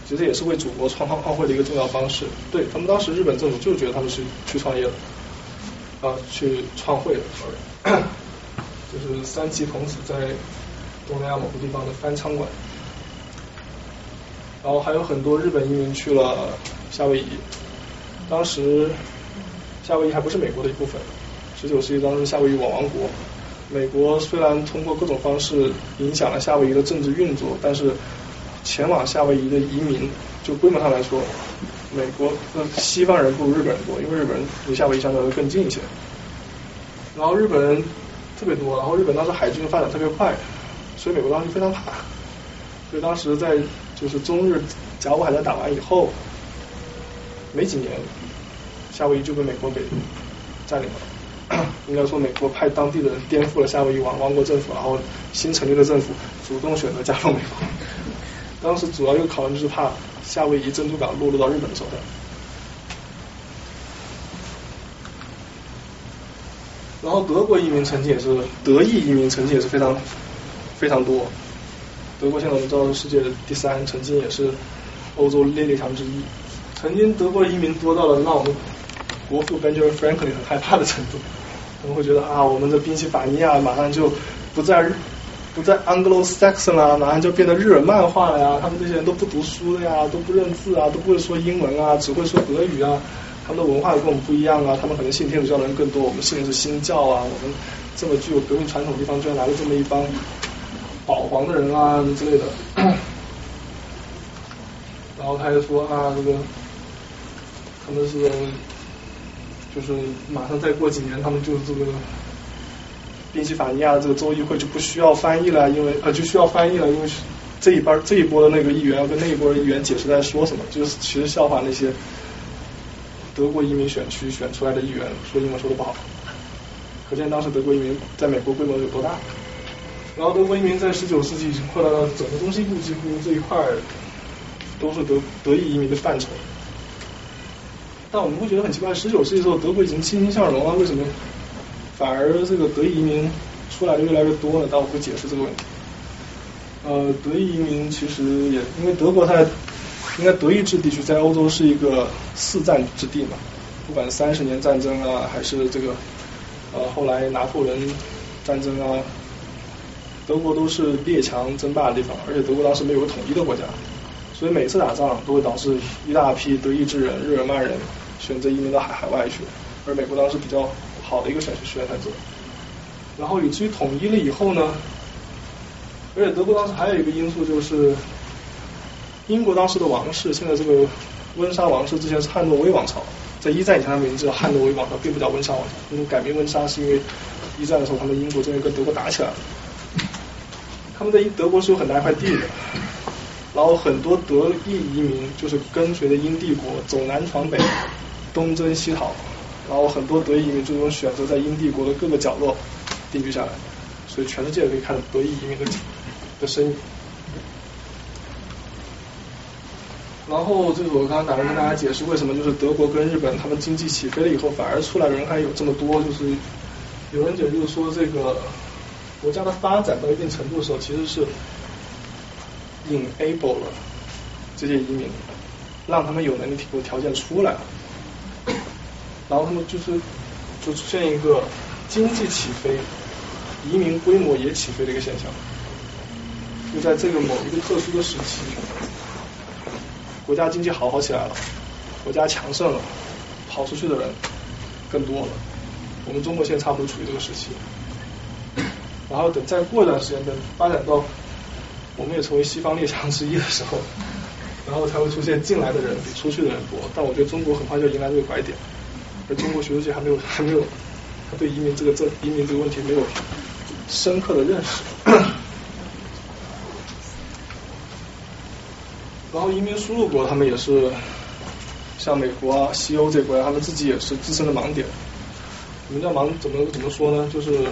其实也是为祖国创创汇的一个重要方式。对他们当时日本政府就觉得他们是去创业的，啊，去创汇的 [clears throat] 就是三崎童子在东南亚某个地方的翻仓馆，然后还有很多日本移民去了夏威夷。当时夏威夷还不是美国的一部分，十九世纪当时夏威夷网王国，美国虽然通过各种方式影响了夏威夷的政治运作，但是。前往夏威夷的移民，就规模上来说，美国呃西方人不如日本人多，因为日本人离夏威夷相对来说更近一些。然后日本人特别多，然后日本当时海军发展特别快，所以美国当时非常怕。所以当时在就是中日甲午海战打完以后，没几年，夏威夷就被美国给占领了。[clears throat] 应该说，美国派当地的人颠覆了夏威夷王王国政府，然后新成立的政府主动选择加入美国。[laughs] 当时主要一个考量就是怕夏威夷珍珠港落入到日本的手上，然后德国移民曾经也是德裔移民曾经也是非常非常多，德国现在我们知道是世界的第三，曾经也是欧洲列列强之一，曾经德国移民多到了让我们国父 Benjamin Franklin 很害怕的程度，他们会觉得啊，我们的宾夕法尼亚马上就不再。不在 Anglo-Saxon 啦，马上就变得日耳曼化了呀。他们这些人都不读书的呀，都不认字啊，都不会说英文啊，只会说德语啊。他们的文化也跟我们不一样啊，他们可能信天主教的人更多，我们信的是新教啊。我们这么具有革命传统的地方，居然来了这么一帮保皇的人啊之类的。然后他就说啊，这个他们是就是马上再过几年，他们就这个。宾夕法尼亚这个州议会就不需要翻译了，因为呃就需要翻译了，因为这一班这一波的那个议员要跟那一波议员解释在说什么，就是其实笑话那些德国移民选区选出来的议员说英文说的不好，可见当时德国移民在美国规模有多大。然后德国移民在十九世纪已经扩大到整个中西部，几乎这一块都是德德意移民的范畴。但我们会觉得很奇怪，十九世纪时候德国已经欣欣向荣了，为什么？反而这个德裔移民出来的越来越多了，但我会解释这个问题。呃，德裔移民其实也因为德国它应该德意志地区在欧洲是一个四战之地嘛，不管三十年战争啊，还是这个呃后来拿破仑战争啊，德国都是列强争霸的地方，而且德国当时没有个统一的国家，所以每次打仗都会导致一大批德意志人、日耳曼人选择移民到海海外去，而美国当时比较。好的一个选选择，然后以至于统一了以后呢，而且德国当时还有一个因素就是，英国当时的王室，现在这个温莎王室之前是汉诺威王朝，在一战以前他们名字叫汉诺威王朝，并不叫温莎王朝，因为改名温莎是因为一战的时候他们英国终于跟德国打起来了，他们在德国是有很大一块地的，然后很多德裔移民就是跟随着英帝国走南闯北，东征西讨。然后很多德裔移民最终选择在英帝国的各个角落定居下来，所以全世界可以看到德裔移民的的身影。然后就是我刚刚打算跟大家解释为什么就是德国跟日本他们经济起飞了以后，反而出来人还有这么多，就是有人解就是说这个国家的发展到一定程度的时候，其实是 enable 了这些移民，让他们有能力提供条件出来了。[coughs] 然后他们就是就出现一个经济起飞、移民规模也起飞的一个现象，就在这个某一个特殊的时期，国家经济好好起来了，国家强盛了，跑出去的人更多了。我们中国现在差不多处于这个时期，然后等再过一段时间，等发展到我们也成为西方列强之一的时候，然后才会出现进来的人比出去的人多。但我觉得中国很快就迎来这个拐点。而中国学术界还没有还没有，他对移民这个这移民这个问题没有深刻的认识。[coughs] 然后移民输入国他们也是，像美国啊、西欧这国家，他们自己也是自身的盲点。什么叫盲？怎么怎么说呢？就是。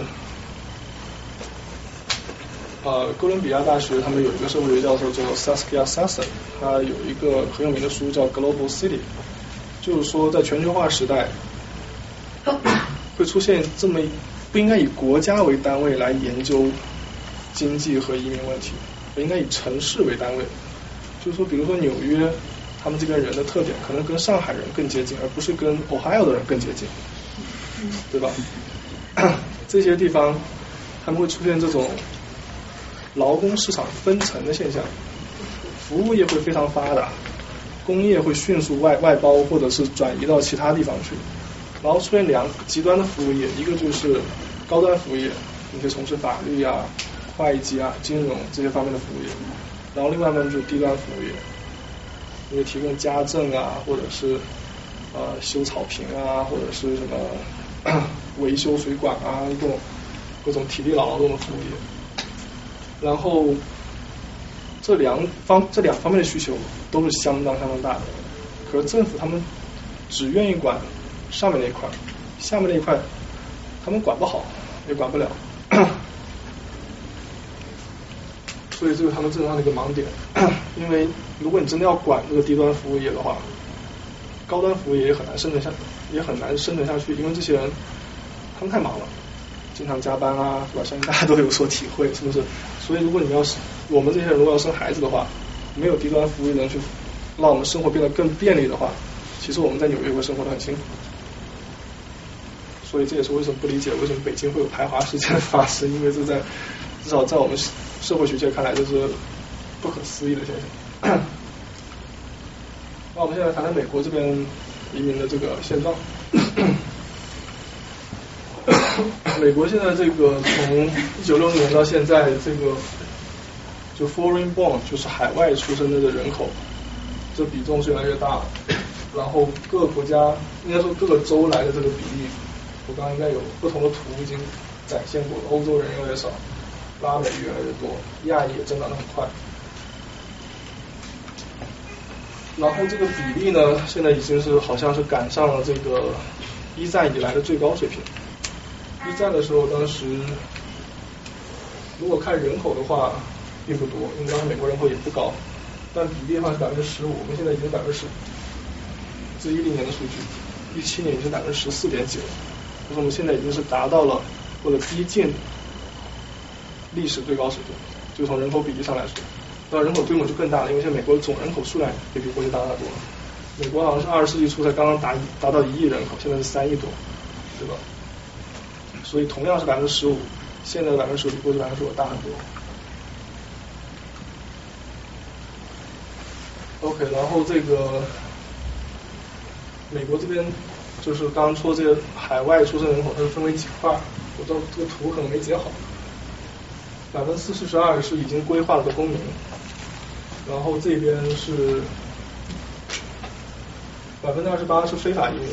呃，哥伦比亚大学他们有一个社会学教授叫 Saskia Sassen，他有一个很有名的书叫 Global City，就是说在全球化时代会出现这么不应该以国家为单位来研究经济和移民问题，应该以城市为单位。就是说，比如说纽约，他们这边人的特点可能跟上海人更接近，而不是跟 Ohio 的人更接近，对吧？[coughs] 这些地方他们会出现这种。劳工市场分层的现象，服务业会非常发达，工业会迅速外外包或者是转移到其他地方去，然后出现两极端的服务业，一个就是高端服务业，你可以从事法律啊、会计啊、金融这些方面的服务业，然后另外呢就是低端服务业，因为提供家政啊，或者是呃修草坪啊，或者是什么 [coughs] 维修水管啊，各种各种体力劳动的服务业。然后这两方这两方面的需求都是相当相当大的，可是政府他们只愿意管上面那一块，下面那一块他们管不好，也管不了，[coughs] 所以这是他们正常的一个盲点。[coughs] 因为如果你真的要管这个低端服务业的话，高端服务业也很难生存下，也很难生存下去，因为这些人他们太忙了。经常加班啊，是吧？相信大家都有所体会，是不是？所以如果你们要是我们这些人如果要生孩子的话，没有低端服务能去让我们生活变得更便利的话，其实我们在纽约会生活的很辛苦。所以这也是为什么不理解为什么北京会有排华事件发生，因为这在至少在我们社会学界看来这是不可思议的现象。那我们现在谈谈美国这边移民的这个现状。[laughs] 美国现在这个从一九六零年到现在，这个就 foreign born 就是海外出生的这人口，这比重是越来越大了。然后各个国家应该说各个州来的这个比例，我刚刚应该有不同的图已经展现过了。欧洲人越来越少，拉美越来越多，亚裔也增长的很快。然后这个比例呢，现在已经是好像是赶上了这个一战以来的最高水平。一战的时候，当时如果看人口的话，并不多，因为当时美国人口也不高，但比例的话是百分之十五。我们现在已经百分之十，这一零年的数据，一七年已经百分之十四点几了。就是我们现在已经是达到了或者逼近历史最高水平，就从人口比例上来说，那人口规模就更大了，因为现在美国总人口数量也比过去大大多了。美国好像是二十世纪初才刚刚达达到一亿人口，现在是三亿多，对吧？所以同样是百分之十五，现在的百分之十五比过去百分之十五大很多。OK，然后这个美国这边就是刚刚说这个海外出生人口，它是分为几块？我这这个图可能没截好。百分之四十二是已经规划了的公民，然后这边是百分之二十八是非法移民，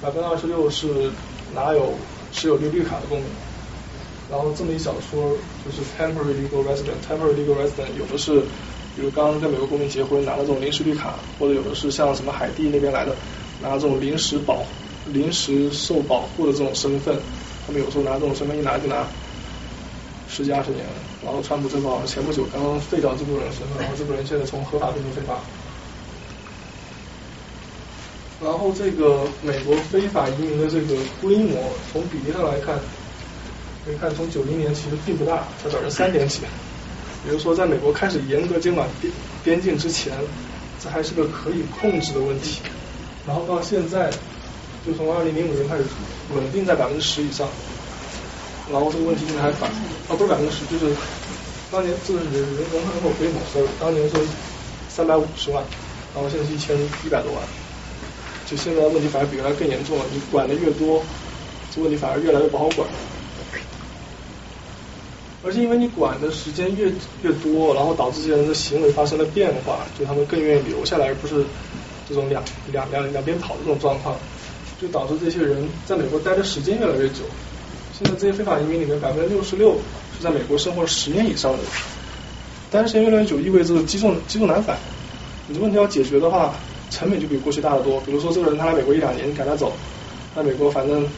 百分之二十六是。哪有持有绿绿卡的公民？然后这么一小撮就是 temporary legal resident，temporary legal resident 有的是，比如刚刚跟美国公民结婚拿了这种临时绿卡，或者有的是像什么海地那边来的，拿这种临时保临时受保护的这种身份，他们有时候拿这种身份一拿就拿十几二十年。然后川普政府好像前不久刚刚废掉这部分人身份，然后这部分人现在从合法变成非法。然后这个美国非法移民的这个规模，从比例上来看，可以看从九零年其实并不大，才百分之三点几。比如说，在美国开始严格监管边边境之前，这还是个可以控制的问题。然后到现在，就从二零零五年开始稳定在百分之十以上。然后这个问题现在还反，啊不是百分之十，就是当年这个人人人口规模，sorry，当年是三百五十万，然后现在是一千一百多万。就现在问题反而比原来更严重了，你管的越多，这问题反而越来越不好管。而且因为你管的时间越越多，然后导致这些人的行为发生了变化，就他们更愿意留下来，而不是这种两两两两边跑的这种状况，就导致这些人在美国待的时间越来越久。现在这些非法移民里面，百分之六十六是在美国生活了十年以上的人，待时间越来越久，意味着积重积重难返。你这问题要解决的话，成本就比过去大得多。比如说这个人他来美国一两年，你赶他走，在美国反正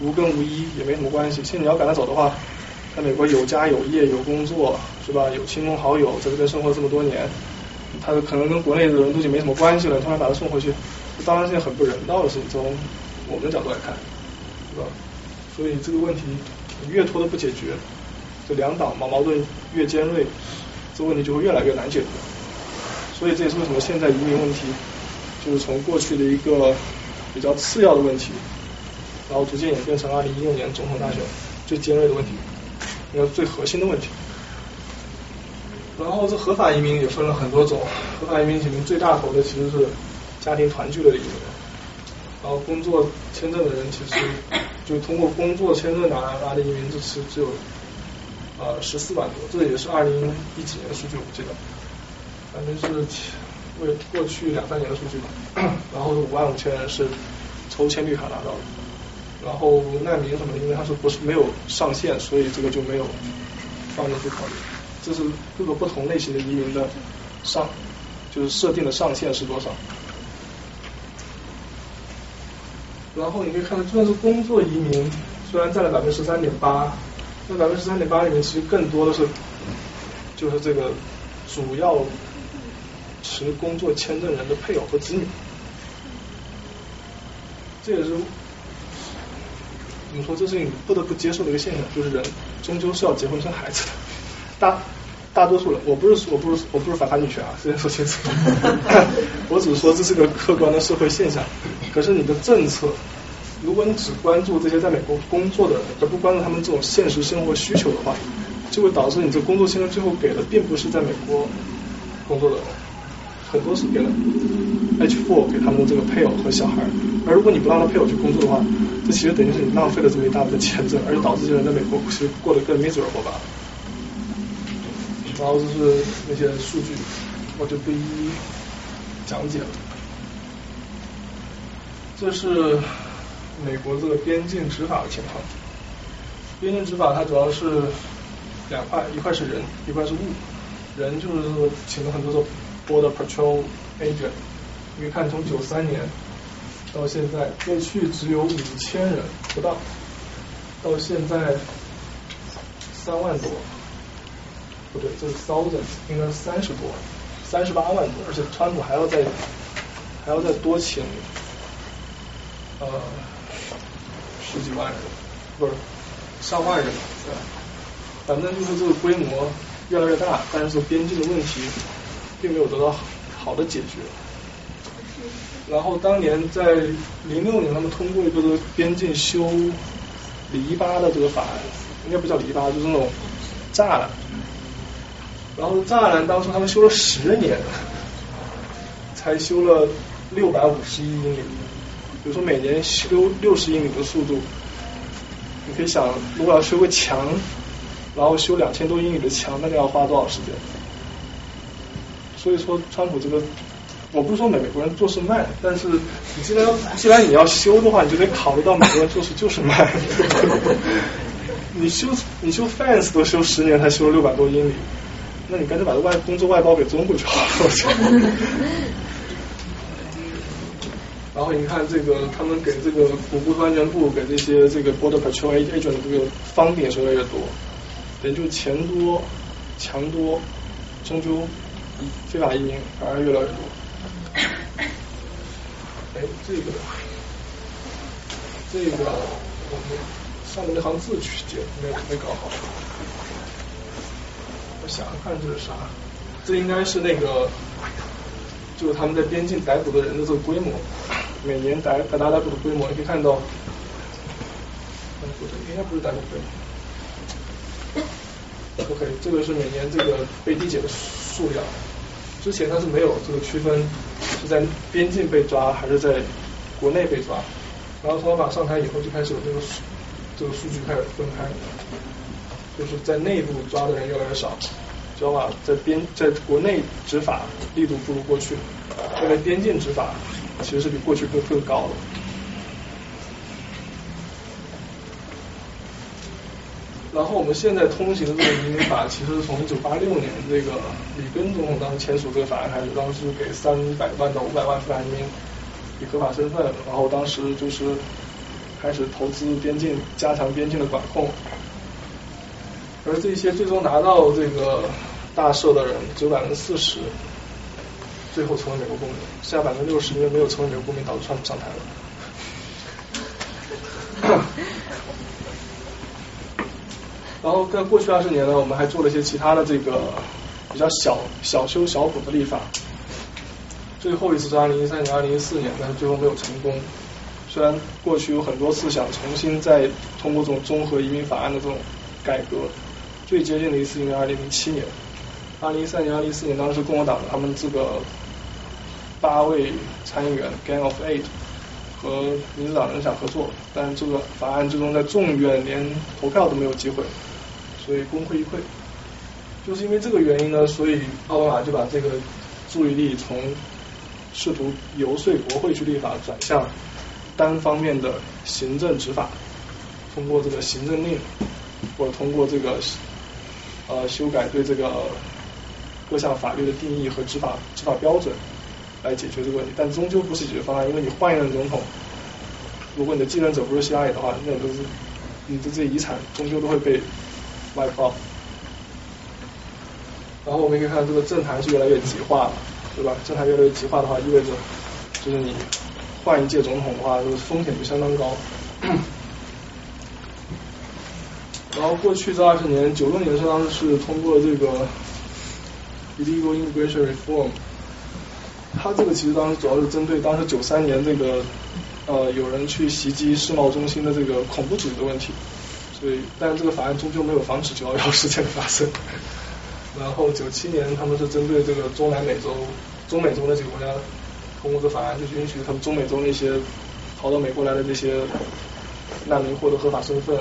无根无依也没什么关系。其实你要赶他走的话，在美国有家有业有工作是吧？有亲朋好友在这边生活这么多年，他可能跟国内的人都已经没什么关系了，突然把他送回去，当然是件很不人道的事情。从我们的角度来看，是吧？所以这个问题越拖都不解决，这两党矛矛盾越尖锐，这问题就会越来越难解决。所以这也是为什么现在移民问题就是从过去的一个比较次要的问题，然后逐渐演变成二零一六年总统大选最尖锐的问题。一个最核心的问题，然后这合法移民也分了很多种，合法移民里面最大头的其实是家庭团聚的移民，然后工作签证的人其实就通过工作签证拿来的移民，这次只有呃十四万多，这也是二零一几年数据，我记得，反正是为过去两三年的数据吧，然后五万五千人是抽签绿卡拿到的。然后难民什么的，因为他说不是没有上限，所以这个就没有放进去考虑。这是各个不同类型的移民的上，就是设定的上限是多少。然后你可以看到，就算是工作移民，虽然占了百分之十三点八，那百分之十三点八里面其实更多的是，就是这个主要持工作签证人的配偶和子女，这也是。怎么说？这是你不得不接受的一个现象，就是人终究是要结婚生孩子的。大大多数人，我不是我不是我不是反男女权啊，先说清楚。[laughs] 我只是说这是个客观的社会现象。可是你的政策，如果你只关注这些在美国工作的人，而不关注他们这种现实生活需求的话，就会导致你这工作签证最后给的并不是在美国工作的人。很多是给了 H4 给他们的这个配偶和小孩，而如果你不让他配偶去工作的话，这其实等于是你浪费了这么一大笔的签证，而且导致这些人在美国其实过得更 miserable 吧。然后就是那些数据，我就不一一讲解了。这是美国这个边境执法的情况。边境执法它主要是两块，一块是人，一块是物。人就是请了很多种。Border Patrol Agent，你看从九三年到现在，过去只有五千人不到，到现在三万多，不对，这是 thousands，应该是三十多，三十八万多，而且川普还要再还要再多请呃十几万人，不是上万人，对反正就是这个规模越来越大，但是边境的问题。并没有得到好的解决。然后当年在零六年，他们通过一个边境修篱笆的这个法案，应该不叫篱笆，就是那种栅栏。然后栅栏当初他们修了十年，才修了六百五十一英里。比如说每年修六十英里的速度，你可以想，如果要修个墙，然后修两千多英里的墙，那个要花多少时间？所以说，川普这个，我不是说美国人做事慢，但是你既然既然你要修的话，你就得考虑到美国人做事就是慢。你修你修 fence 都修十年才修了六百多英里，那你干脆把这外工作外包给中国就好了。然后你看这个，他们给这个谷物安全部给这些这个 border patrol agent 的这个方便是越来越多，等于就钱多强多，终究。非法移民反而越来越多。[laughs] 哎，这个，这个我们上面那行字去解没没搞好。我想想看这是啥？这应该是那个，就是他们在边境逮捕的人的这个规模，每年逮逮大逮捕的规模，你可以看到，不对，应该不是逮捕规模。[laughs] OK，这个是每年这个被递解的数量。之前他是没有这个区分是在边境被抓还是在国内被抓，然后特朗普上台以后就开始有这个数这个数据开始分开，就是在内部抓的人越来越少，知道吧？在边在国内执法力度不如过去，在边境执法其实是比过去更更高了。然后我们现在通行的这个移民法，其实从一九八六年这个里根总统当时签署这个法案开始，当时给三百万到五百万非法移民以合法身份，然后当时就是开始投资边境，加强边境的管控。而这些最终拿到这个大赦的人，只有百分之四十，最后成为美国公民，剩下百分之六十因为没有成为美国公民，导致川普上台了。[laughs] 然后在过去二十年呢，我们还做了一些其他的这个比较小小修小补的立法。最后一次是二零一三年、二零一四年，但是最后没有成功。虽然过去有很多次想重新再通过这种综合移民法案的这种改革。最接近的一次应该二零零七年，二零一三年、二零一四年，当时共和党他们这个八位参议员 Gang of Eight 和民主党人想合作，但这个法案最终在众议院连投票都没有机会，所以功亏一篑。就是因为这个原因呢，所以奥巴马就把这个注意力从试图游说国会去立法，转向单方面的行政执法，通过这个行政令或者通过这个。呃，修改对这个各项法律的定义和执法执法标准来解决这个问题，但终究不是解决方案，因为你换一任总统，如果你的继任者不是希拉里的话，那都是你的这些遗产终究都会被外包。然后我们可以看，这个政坛是越来越极化了，对吧？政坛越来越极化的话，意味着就是你换一届总统的话，这个风险就相当高。然后过去这二十年，九六年是当时是通过这个 illegal immigration reform，它这个其实当时主要是针对当时九三年这个呃有人去袭击世贸中心的这个恐怖主义的问题，所以但这个法案终究没有防止九幺幺事件的发生。然后九七年他们是针对这个中南美洲、中美洲那几个国家通过这法案，就允许他们中美洲那些逃到美国来的这些难民获得合法身份。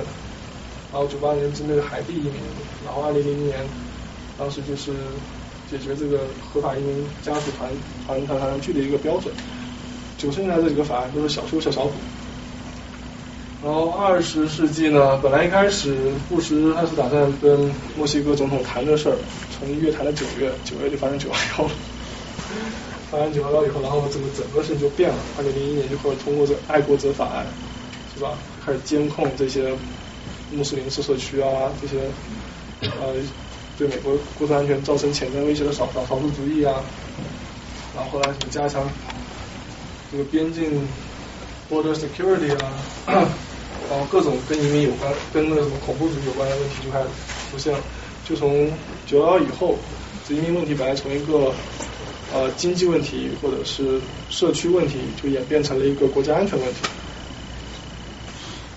然后九八年针对海地移民，然后二零零零年，当时就是解决这个合法移民家属团团团团聚的一个标准。九十年代这几个法案都是小修小小补。然后二十世纪呢，本来一开始布什他是打算跟墨西哥总统谈这事儿，从一月谈到九月，九月就发生九幺幺了。[laughs] 发生九幺幺以后，然后这个整个事情就变了。二零零一年就开始通过这爱国者法案，是吧？开始监控这些。穆斯林社社区啊，这些呃对美国国土安全造成潜在威胁的少少少数族裔啊，然后后来什么加强这个边境 border security 啊，然后各种跟移民有关、跟那个什么恐怖主义有关的问题就开始出现了。就从九幺幺以后，这移民问题本来从一个呃经济问题或者是社区问题，就演变成了一个国家安全问题。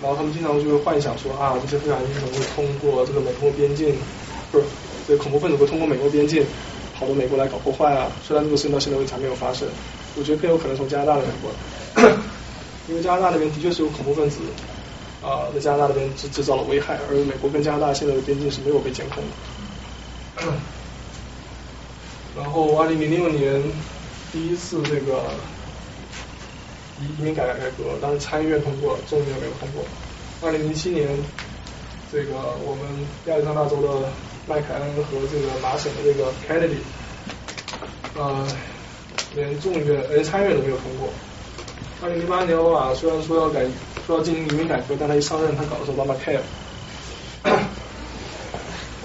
然后他们经常就会幻想说啊，这些非法移民会通过这个美国边境，不是，这恐怖分子会通过美国边境跑到美国来搞破坏啊。虽然这个事情到现在为止还没有发生，我觉得更有可能从加拿大那边过来，因为加拿大那边的确是有恐怖分子啊，在加拿大那边制制造了危害，而美国跟加拿大现在的边境是没有被监控的。然后二零零六年第一次这个。移民改改革，当时参议院通过了，众议院没有通过。二零零七年，这个我们亚利桑那州的麦凯恩和这个麻省的这个 Kennedy，呃，连众议院连参议院都没有通过。二零零八年奥巴马虽然说要改说要进行移民改革，但他一上任他搞的是 Obama Care。[coughs]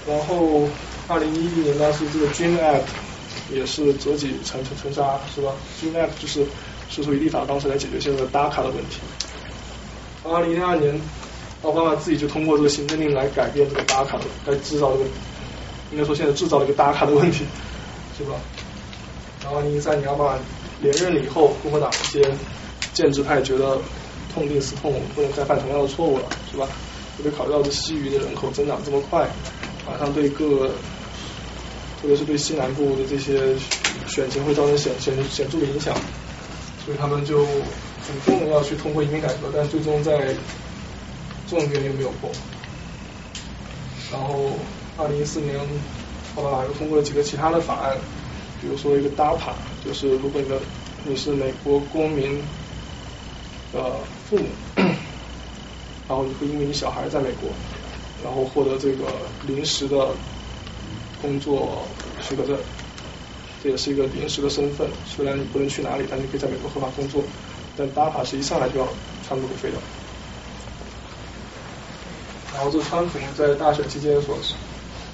然后二零一一年当时这个 Dream Act 也是折戟沉沉沉沙，是吧？Dream Act 就是。试图以立法方式来解决现在的 DACA 的问题。二零一二年，奥巴马自己就通过这个行政令来改变这个 DACA，的来制造这个，应该说现在制造了一个 DACA 的问题，是吧？然后二零一三年奥巴马连任了以后，共和党一些建制派觉得痛定思痛，不能再犯同样的错误了，是吧？特别考虑到这西域的人口增长这么快，马上对各，特别是对西南部的这些选情会造成显显显著的影响。所以他们就主动的要去通过移民改革，但最终在众议院又没有过。然后二零一四年，奥巴马又通过了几个其他的法案，比如说一个 DAPA，就是如果你的你是美国公民的父母，然后你会因为你小孩在美国，然后获得这个临时的工作许可证，这也是一个临时的身份。虽然你不能去哪里，但你可以在美国合法工作。但 DAPA 是一上来就要川普给废掉。然后这川普在大选期间所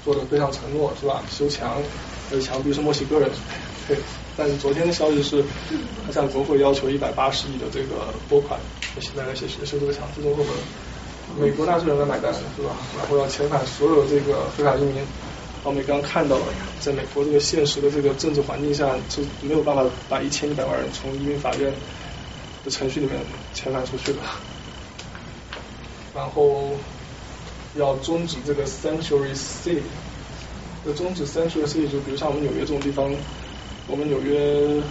做的非常承诺是吧？修墙，这墙壁是墨西哥人对。但是昨天的消息是，他向国会要求一百八十亿的这个拨款，现在来写修修这个墙，最终会美国纳税人来买单是吧？然后要遣返所有这个非法移民。我们刚刚看到了，在美国这个现实的这个政治环境下，是没有办法把一千一百万人从移民法院的程序里面遣返出去的。然后要终止这个 sanctuary city，要终止 sanctuary city，就比如像我们纽约这种地方，我们纽约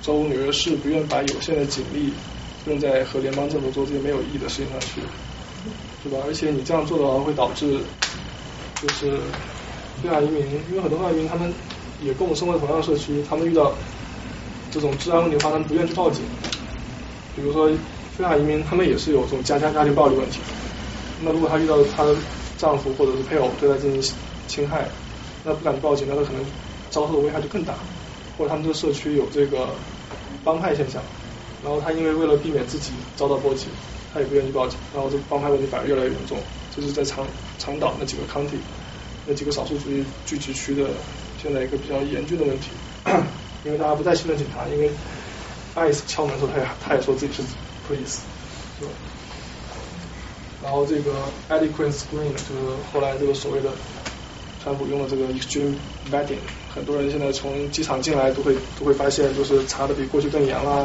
州、纽约市不愿把有限的警力用在和联邦政府做这些没有意义的事情上去，对吧？而且你这样做的话，会导致就是非法移民，因为很多非法移民他们也跟我们生活在同样的社区，他们遇到这种治安问题的话，他们不愿意去报警。比如说非法移民，他们也是有这种家家家庭暴力问题。那如果她遇到她的丈夫或者是配偶对她进行侵害，那不敢报警，那她可能遭受的危害就更大。或者他们这个社区有这个帮派现象，然后他因为为了避免自己遭到波及，他也不愿意报警，然后这个帮派问题反而越来越严重。这是在长长岛那几个 county 那几个少数族裔聚集区的现在一个比较严峻的问题，因为大家不再信任警察，因为 ICE 敲门的时候，他也他也说自己是 police，是吧？然后这个 adequate screen 就是后来这个所谓的川普用的这个 extreme 八点很多人现在从机场进来都会都会发现，就是查的比过去更严啦，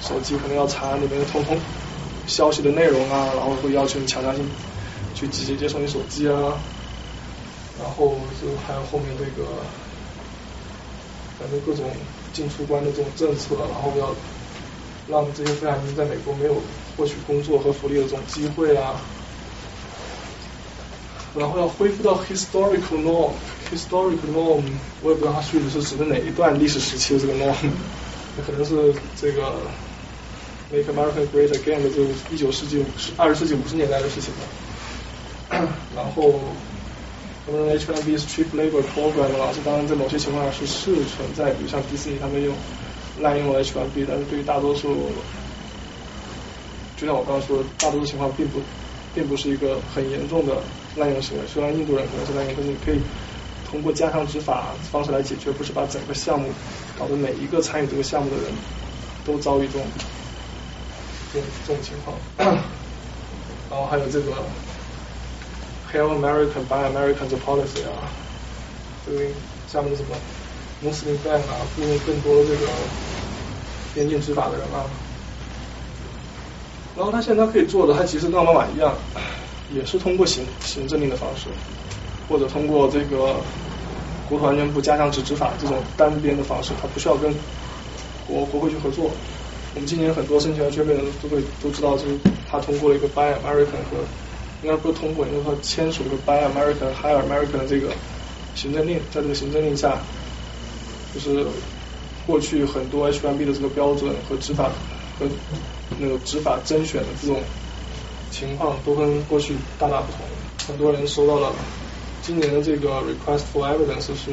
手机可能要查里面的通通消息的内容啊，然后会要求你强制性去直接接收你手机啊，然后就还有后面这个反正各种进出关的这种政策，然后要让这些非法移民在美国没有获取工作和福利的这种机会啊。然后要恢复到 historical historical norm，我也不知道它具体是指的哪一段历史时期的这个 norm，可能是这个 Make America Great Again 的就一九世纪五十二十世纪五十年代的事情吧。然后他们 H1B 是 cheap labor program，老师当然在某些情况下是是存在，比如像迪士尼他们用滥用了 H1B，但是对于大多数，就像我刚刚说的，大多数情况并不并不是一个很严重的。滥用行为，虽然印度人可能是滥用，但是你可以通过加强执法方式来解决，不是把整个项目搞得每一个参与这个项目的人都遭遇这种这种情况。[coughs] 然后还有这个 Help American by Americans policy 啊，这个下面什么 Muslim ban 啊，雇佣更多的这个边境执法的人啊。然后他现在可以做的，他其实跟奥巴马一样。也是通过行行政令的方式，或者通过这个国土安全部加强执执法这种单边的方式，他不需要跟国国会去合作。我们今年很多申请 H1B 的人都会都知道，就是他通过了一个 Buy American 和应该不是通过，应该说签署一个 Buy American Hire American 的这个行政令，在这个行政令下，就是过去很多 H1B 的这个标准和执法和那个执法甄选的这种。情况都跟过去大大不同，很多人收到了今年的这个 request for evidence 是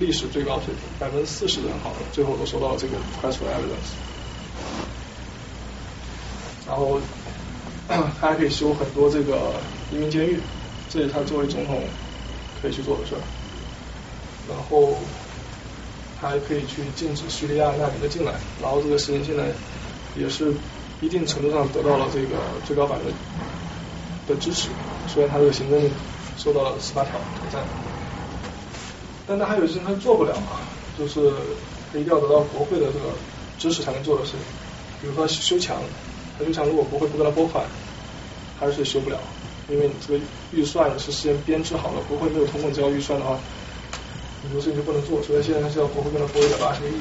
历史最高水平，百分之四十的人好了，最后都收到了这个 request for evidence。然后他 [coughs] 还可以修很多这个移民监狱，这是他作为总统可以去做的事儿。然后他还可以去禁止叙利亚难民的进来，然后这个事情现在也是。一定程度上得到了这个最高法院的支持，虽然他这个行政受到了十八条挑战，但他还有一些事情他做不了啊，就是他一定要得到国会的这个支持才能做的事情，比如说修墙，他修墙如果国会不给他拨款，还是修不了，因为你这个预算是先编制好了，国会没有通过这个预算的话，很多事情就不能做，所以现在他是要国会给他拨一百八十个亿，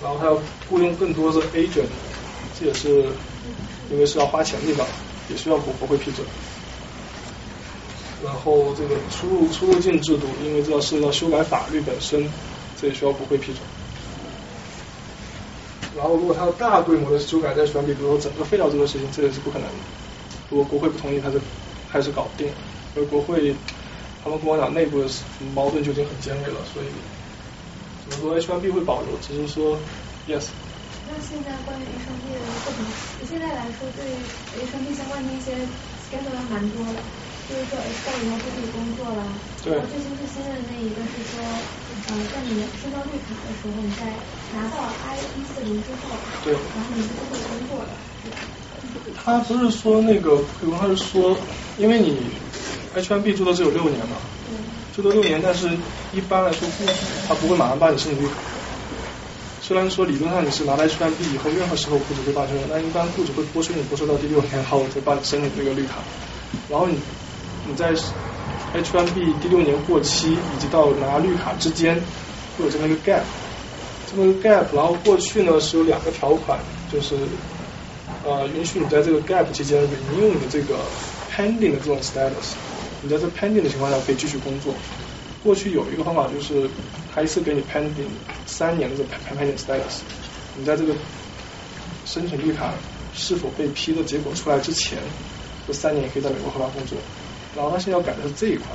然后他要雇佣更多的 agent。这也是因为是要花钱的地方，也需要国国会批准。然后这个出入出入境制度，因为这要涉及到修改法律本身，这也需要国会批准。然后如果他要大规模的修改在选比，比如说整个废掉这个事情，这也是不可能的。如果国会不同意，他是还是搞不定。而国会他们共和党内部的矛盾就已经很尖锐了，所以怎么说 H1B 会保留，只是说 yes。那现在关于 H1B 的不同，现在来说对 H1B 相关的一些 schedule 蛮多的，就是说 H 到以后就可以工作了。对。然后最新最新的那一个是说，呃，在你申到绿卡的时候，你在拿到 I 一四零之后，对。然后你就可以工作了？他不是说那个，可能他是说，因为你 H1B 住的只有六年嘛，最多六年，但是一般来说他不会马上把你申请绿卡。虽然说理论上你是拿到 H1B 以后，任何时候雇主会帮你申请，但一般雇主会剥削你剥削到第六年，然后再帮你申请这个绿卡。然后你你在 H1B 第六年过期以及到拿绿卡之间会有这么一个 gap，这么一个 gap，然后过去呢是有两个条款，就是呃允许你在这个 gap 期间 renew 你的这个 pending 的这种 status，你在这 pending 的情况下可以继续工作。过去有一个方法就是，他一次给你 pending 三年的这个 pending status，你在这个申请绿卡是否被批的结果出来之前，这三年也可以在美国合法工作。然后他现在要改的是这一块，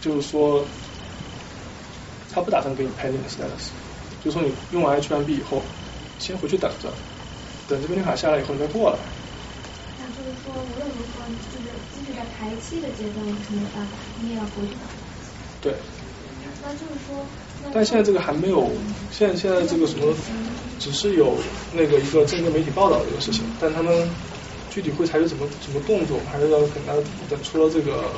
就是说他不打算给你 pending status，就是说你用完 H1B 以后，先回去等着，等这个绿卡下来以后你再过来。那就是说无论如何，就是即使在排期的阶段是没有办法，你也要回去等。对。那就是说。但现在这个还没有，现在现在这个什么，只是有那个一个正规媒体报道这个事情，但他们具体会采取怎么怎么动作，还是要等他等出了这个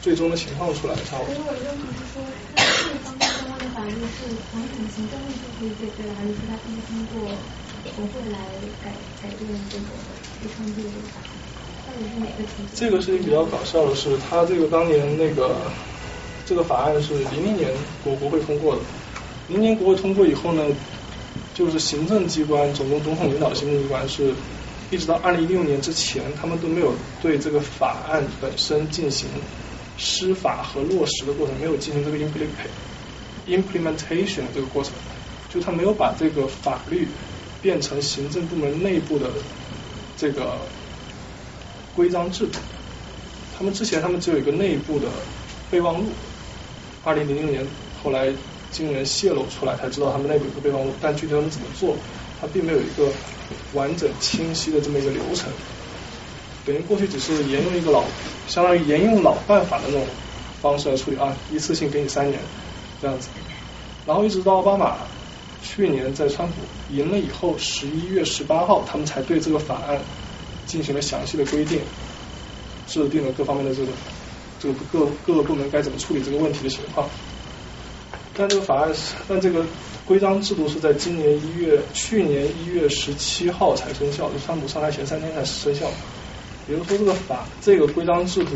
最终的情况出来才。所以我的问题是说，他这方面相关的法律是从行政力就可以解决，还是说他必须通过国会来改改变这个非常这个法？到底是哪个情这个事情比较搞笑的是，他这个当年那个。这个法案是零零年国国会通过的，零年国会通过以后呢，就是行政机关，总共总统领导行政机关是，一直到二零一六年之前，他们都没有对这个法案本身进行施法和落实的过程，没有进行这个 implementation 这个过程，就他没有把这个法律变成行政部门内部的这个规章制度，他们之前他们只有一个内部的备忘录。二零零六年，后来经人泄露出来，才知道他们内部有个备忘录，但具体他们怎么做，它并没有一个完整清晰的这么一个流程。等于过去只是沿用一个老，相当于沿用老办法的那种方式来处理啊，一次性给你三年这样子。然后一直到奥巴马去年在川普赢了以后，十一月十八号，他们才对这个法案进行了详细的规定，制定了各方面的这个。这个各各个部门该怎么处理这个问题的情况？但这个法案是，但这个规章制度是在今年一月，去年一月十七号才生效，就川普上台前三天才生效。也就是说，这个法这个规章制度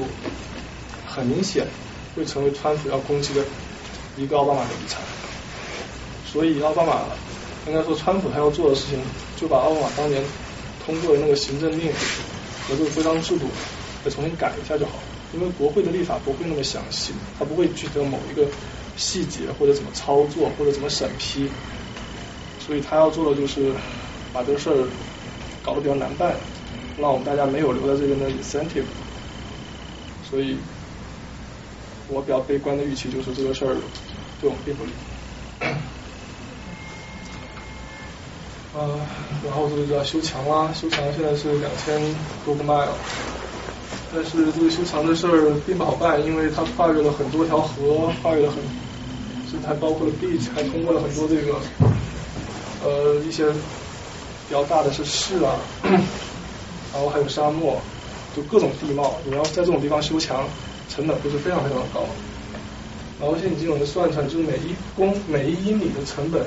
很明显会成为川普要攻击的一个奥巴马的遗产。所以奥巴马应该说，川普他要做的事情，就把奥巴马当年通过的那个行政令和这个规章制度再重新改一下就好了。因为国会的立法不会那么详细，它不会具体某一个细节或者怎么操作或者怎么审批，所以他要做的就是把这个事儿搞得比较难办，让我们大家没有留在这边的 incentive。所以，我比较悲观的预期就是这个事儿对我们并不利。呃，然后这个就要修墙啦，修墙现在是两千多个 mile。但是这个修墙的事儿并不好办，因为它跨越了很多条河，跨越了很多，甚至还包括了 beach，还通过了很多这个呃一些比较大的是市啊，然后还有沙漠，就各种地貌。你要在这种地方修墙，成本都是非常非常高。然后现在已经有人算出来，就是每一公每一英里的成本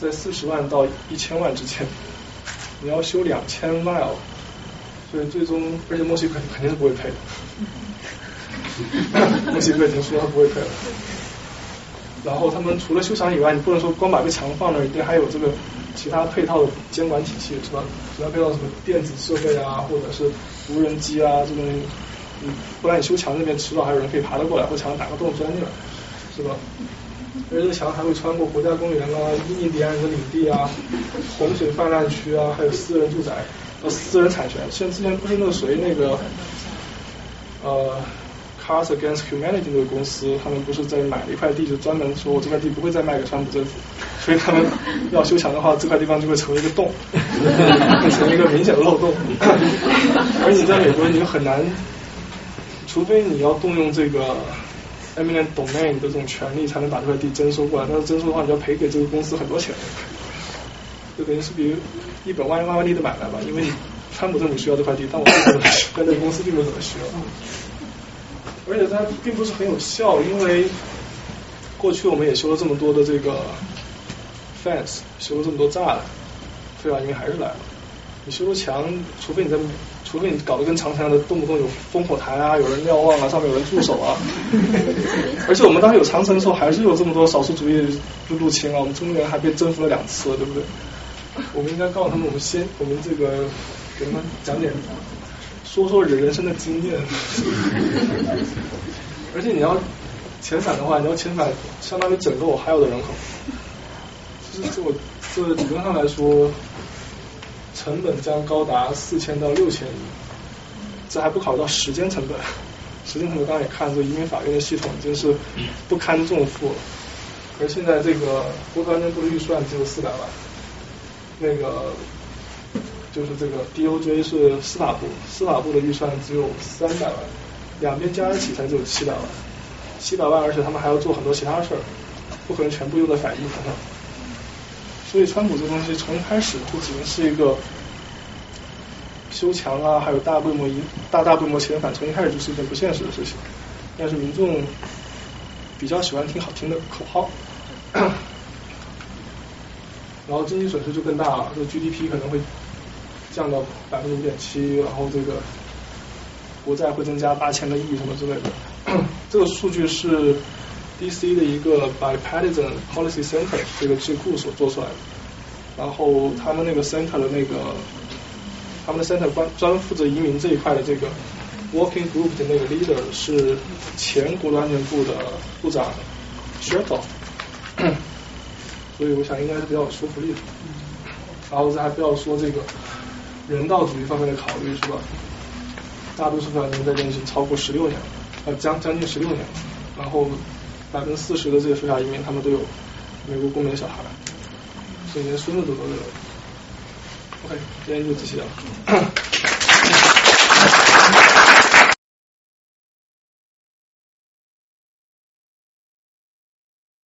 在四十万到一千万之间。你要修两千 mile。对，最终，而且墨西哥肯定是不会赔的。墨西哥已经说他不会赔了。然后他们除了修墙以外，你不能说光把个墙放那儿，一定还有这个其他配套的监管体系，是吧？其他配套什么电子设备啊，或者是无人机啊，这种，嗯，不然你修墙那边迟早还有人可以爬得过来，或墙打个洞钻进来，是吧？而且这个墙还会穿过国家公园啊、印第安人的领地啊、洪水泛滥区啊，还有私人住宅。呃私人产权。像之前不是那个谁那个呃 Cars Against Humanity 这个公司，他们不是在买了一块地，就专门说我这块地不会再卖给川普政府，所以他们要修墙的话，这块地方就会成为一个洞，[laughs] 会成为一个明显的漏洞。[laughs] 而你在美国，你就很难，除非你要动用这个 eminent domain 的这种权利，才能把这块地征收过来。但是征收的话，你要赔给这个公司很多钱，就等于是比如一本万万万利的买卖吧。因为你川普政府需要这块地，但我并不怎么需，但这个公司并不怎么需要。而且它并不是很有效，因为过去我们也修了这么多的这个 fence，修了这么多栅栏，非法移民还是来了。你修了墙，除非你在，除非你搞得跟长城一样的，动不动有烽火台啊，有人瞭望啊，上面有人驻守啊。[laughs] 而且我们当时有长城的时候，还是有这么多少数主义入侵啊，我们中原还被征服了两次，对不对？我们应该告诉他们，我们先，我们这个给他们讲点。说说人人生的经验，[laughs] 而且你要遣返的话，你要遣返相当于整个我还有的人口，就是这我这理论上来说，成本将高达四千到六千亿，这还不考虑到时间成本，时间成本刚才也看，这移民法院的系统已经是不堪重负了，而现在这个国土安全部的预算只有四百万，那个。就是这个 DOJ 是司法部，司法部的预算只有三百万，两边加一起才只有七百万，七百万，而且他们还要做很多其他事儿，不可能全部用在反移民上。所以川普这东西从一开始就只能是一个修墙啊，还有大规模一大大规模遣返，从一开始就是一件不现实的事情。但是民众比较喜欢听好听的口号，[coughs] 然后经济损失就更大了，这 GDP 可能会。降到百分之五点七，然后这个国债会增加八千个亿什么之类的。这个数据是 DC 的一个 Bipartisan Policy Center 这个智库所做出来的。然后他们那个 center 的那个，他们的 center 专专负责移民这一块的这个 working group 的那个 leader 是前国土安全部的部长 s h e r o 所以我想应该是比较有说服力的。然后这还不要说这个。人道主义方面的考虑是吧？大多数非法移民在这里是超过十六年，呃，将将近十六年，然后百分之四十的这些非法移民他们都有美国公民小孩，所以连孙子都都有。OK，今天就这些了。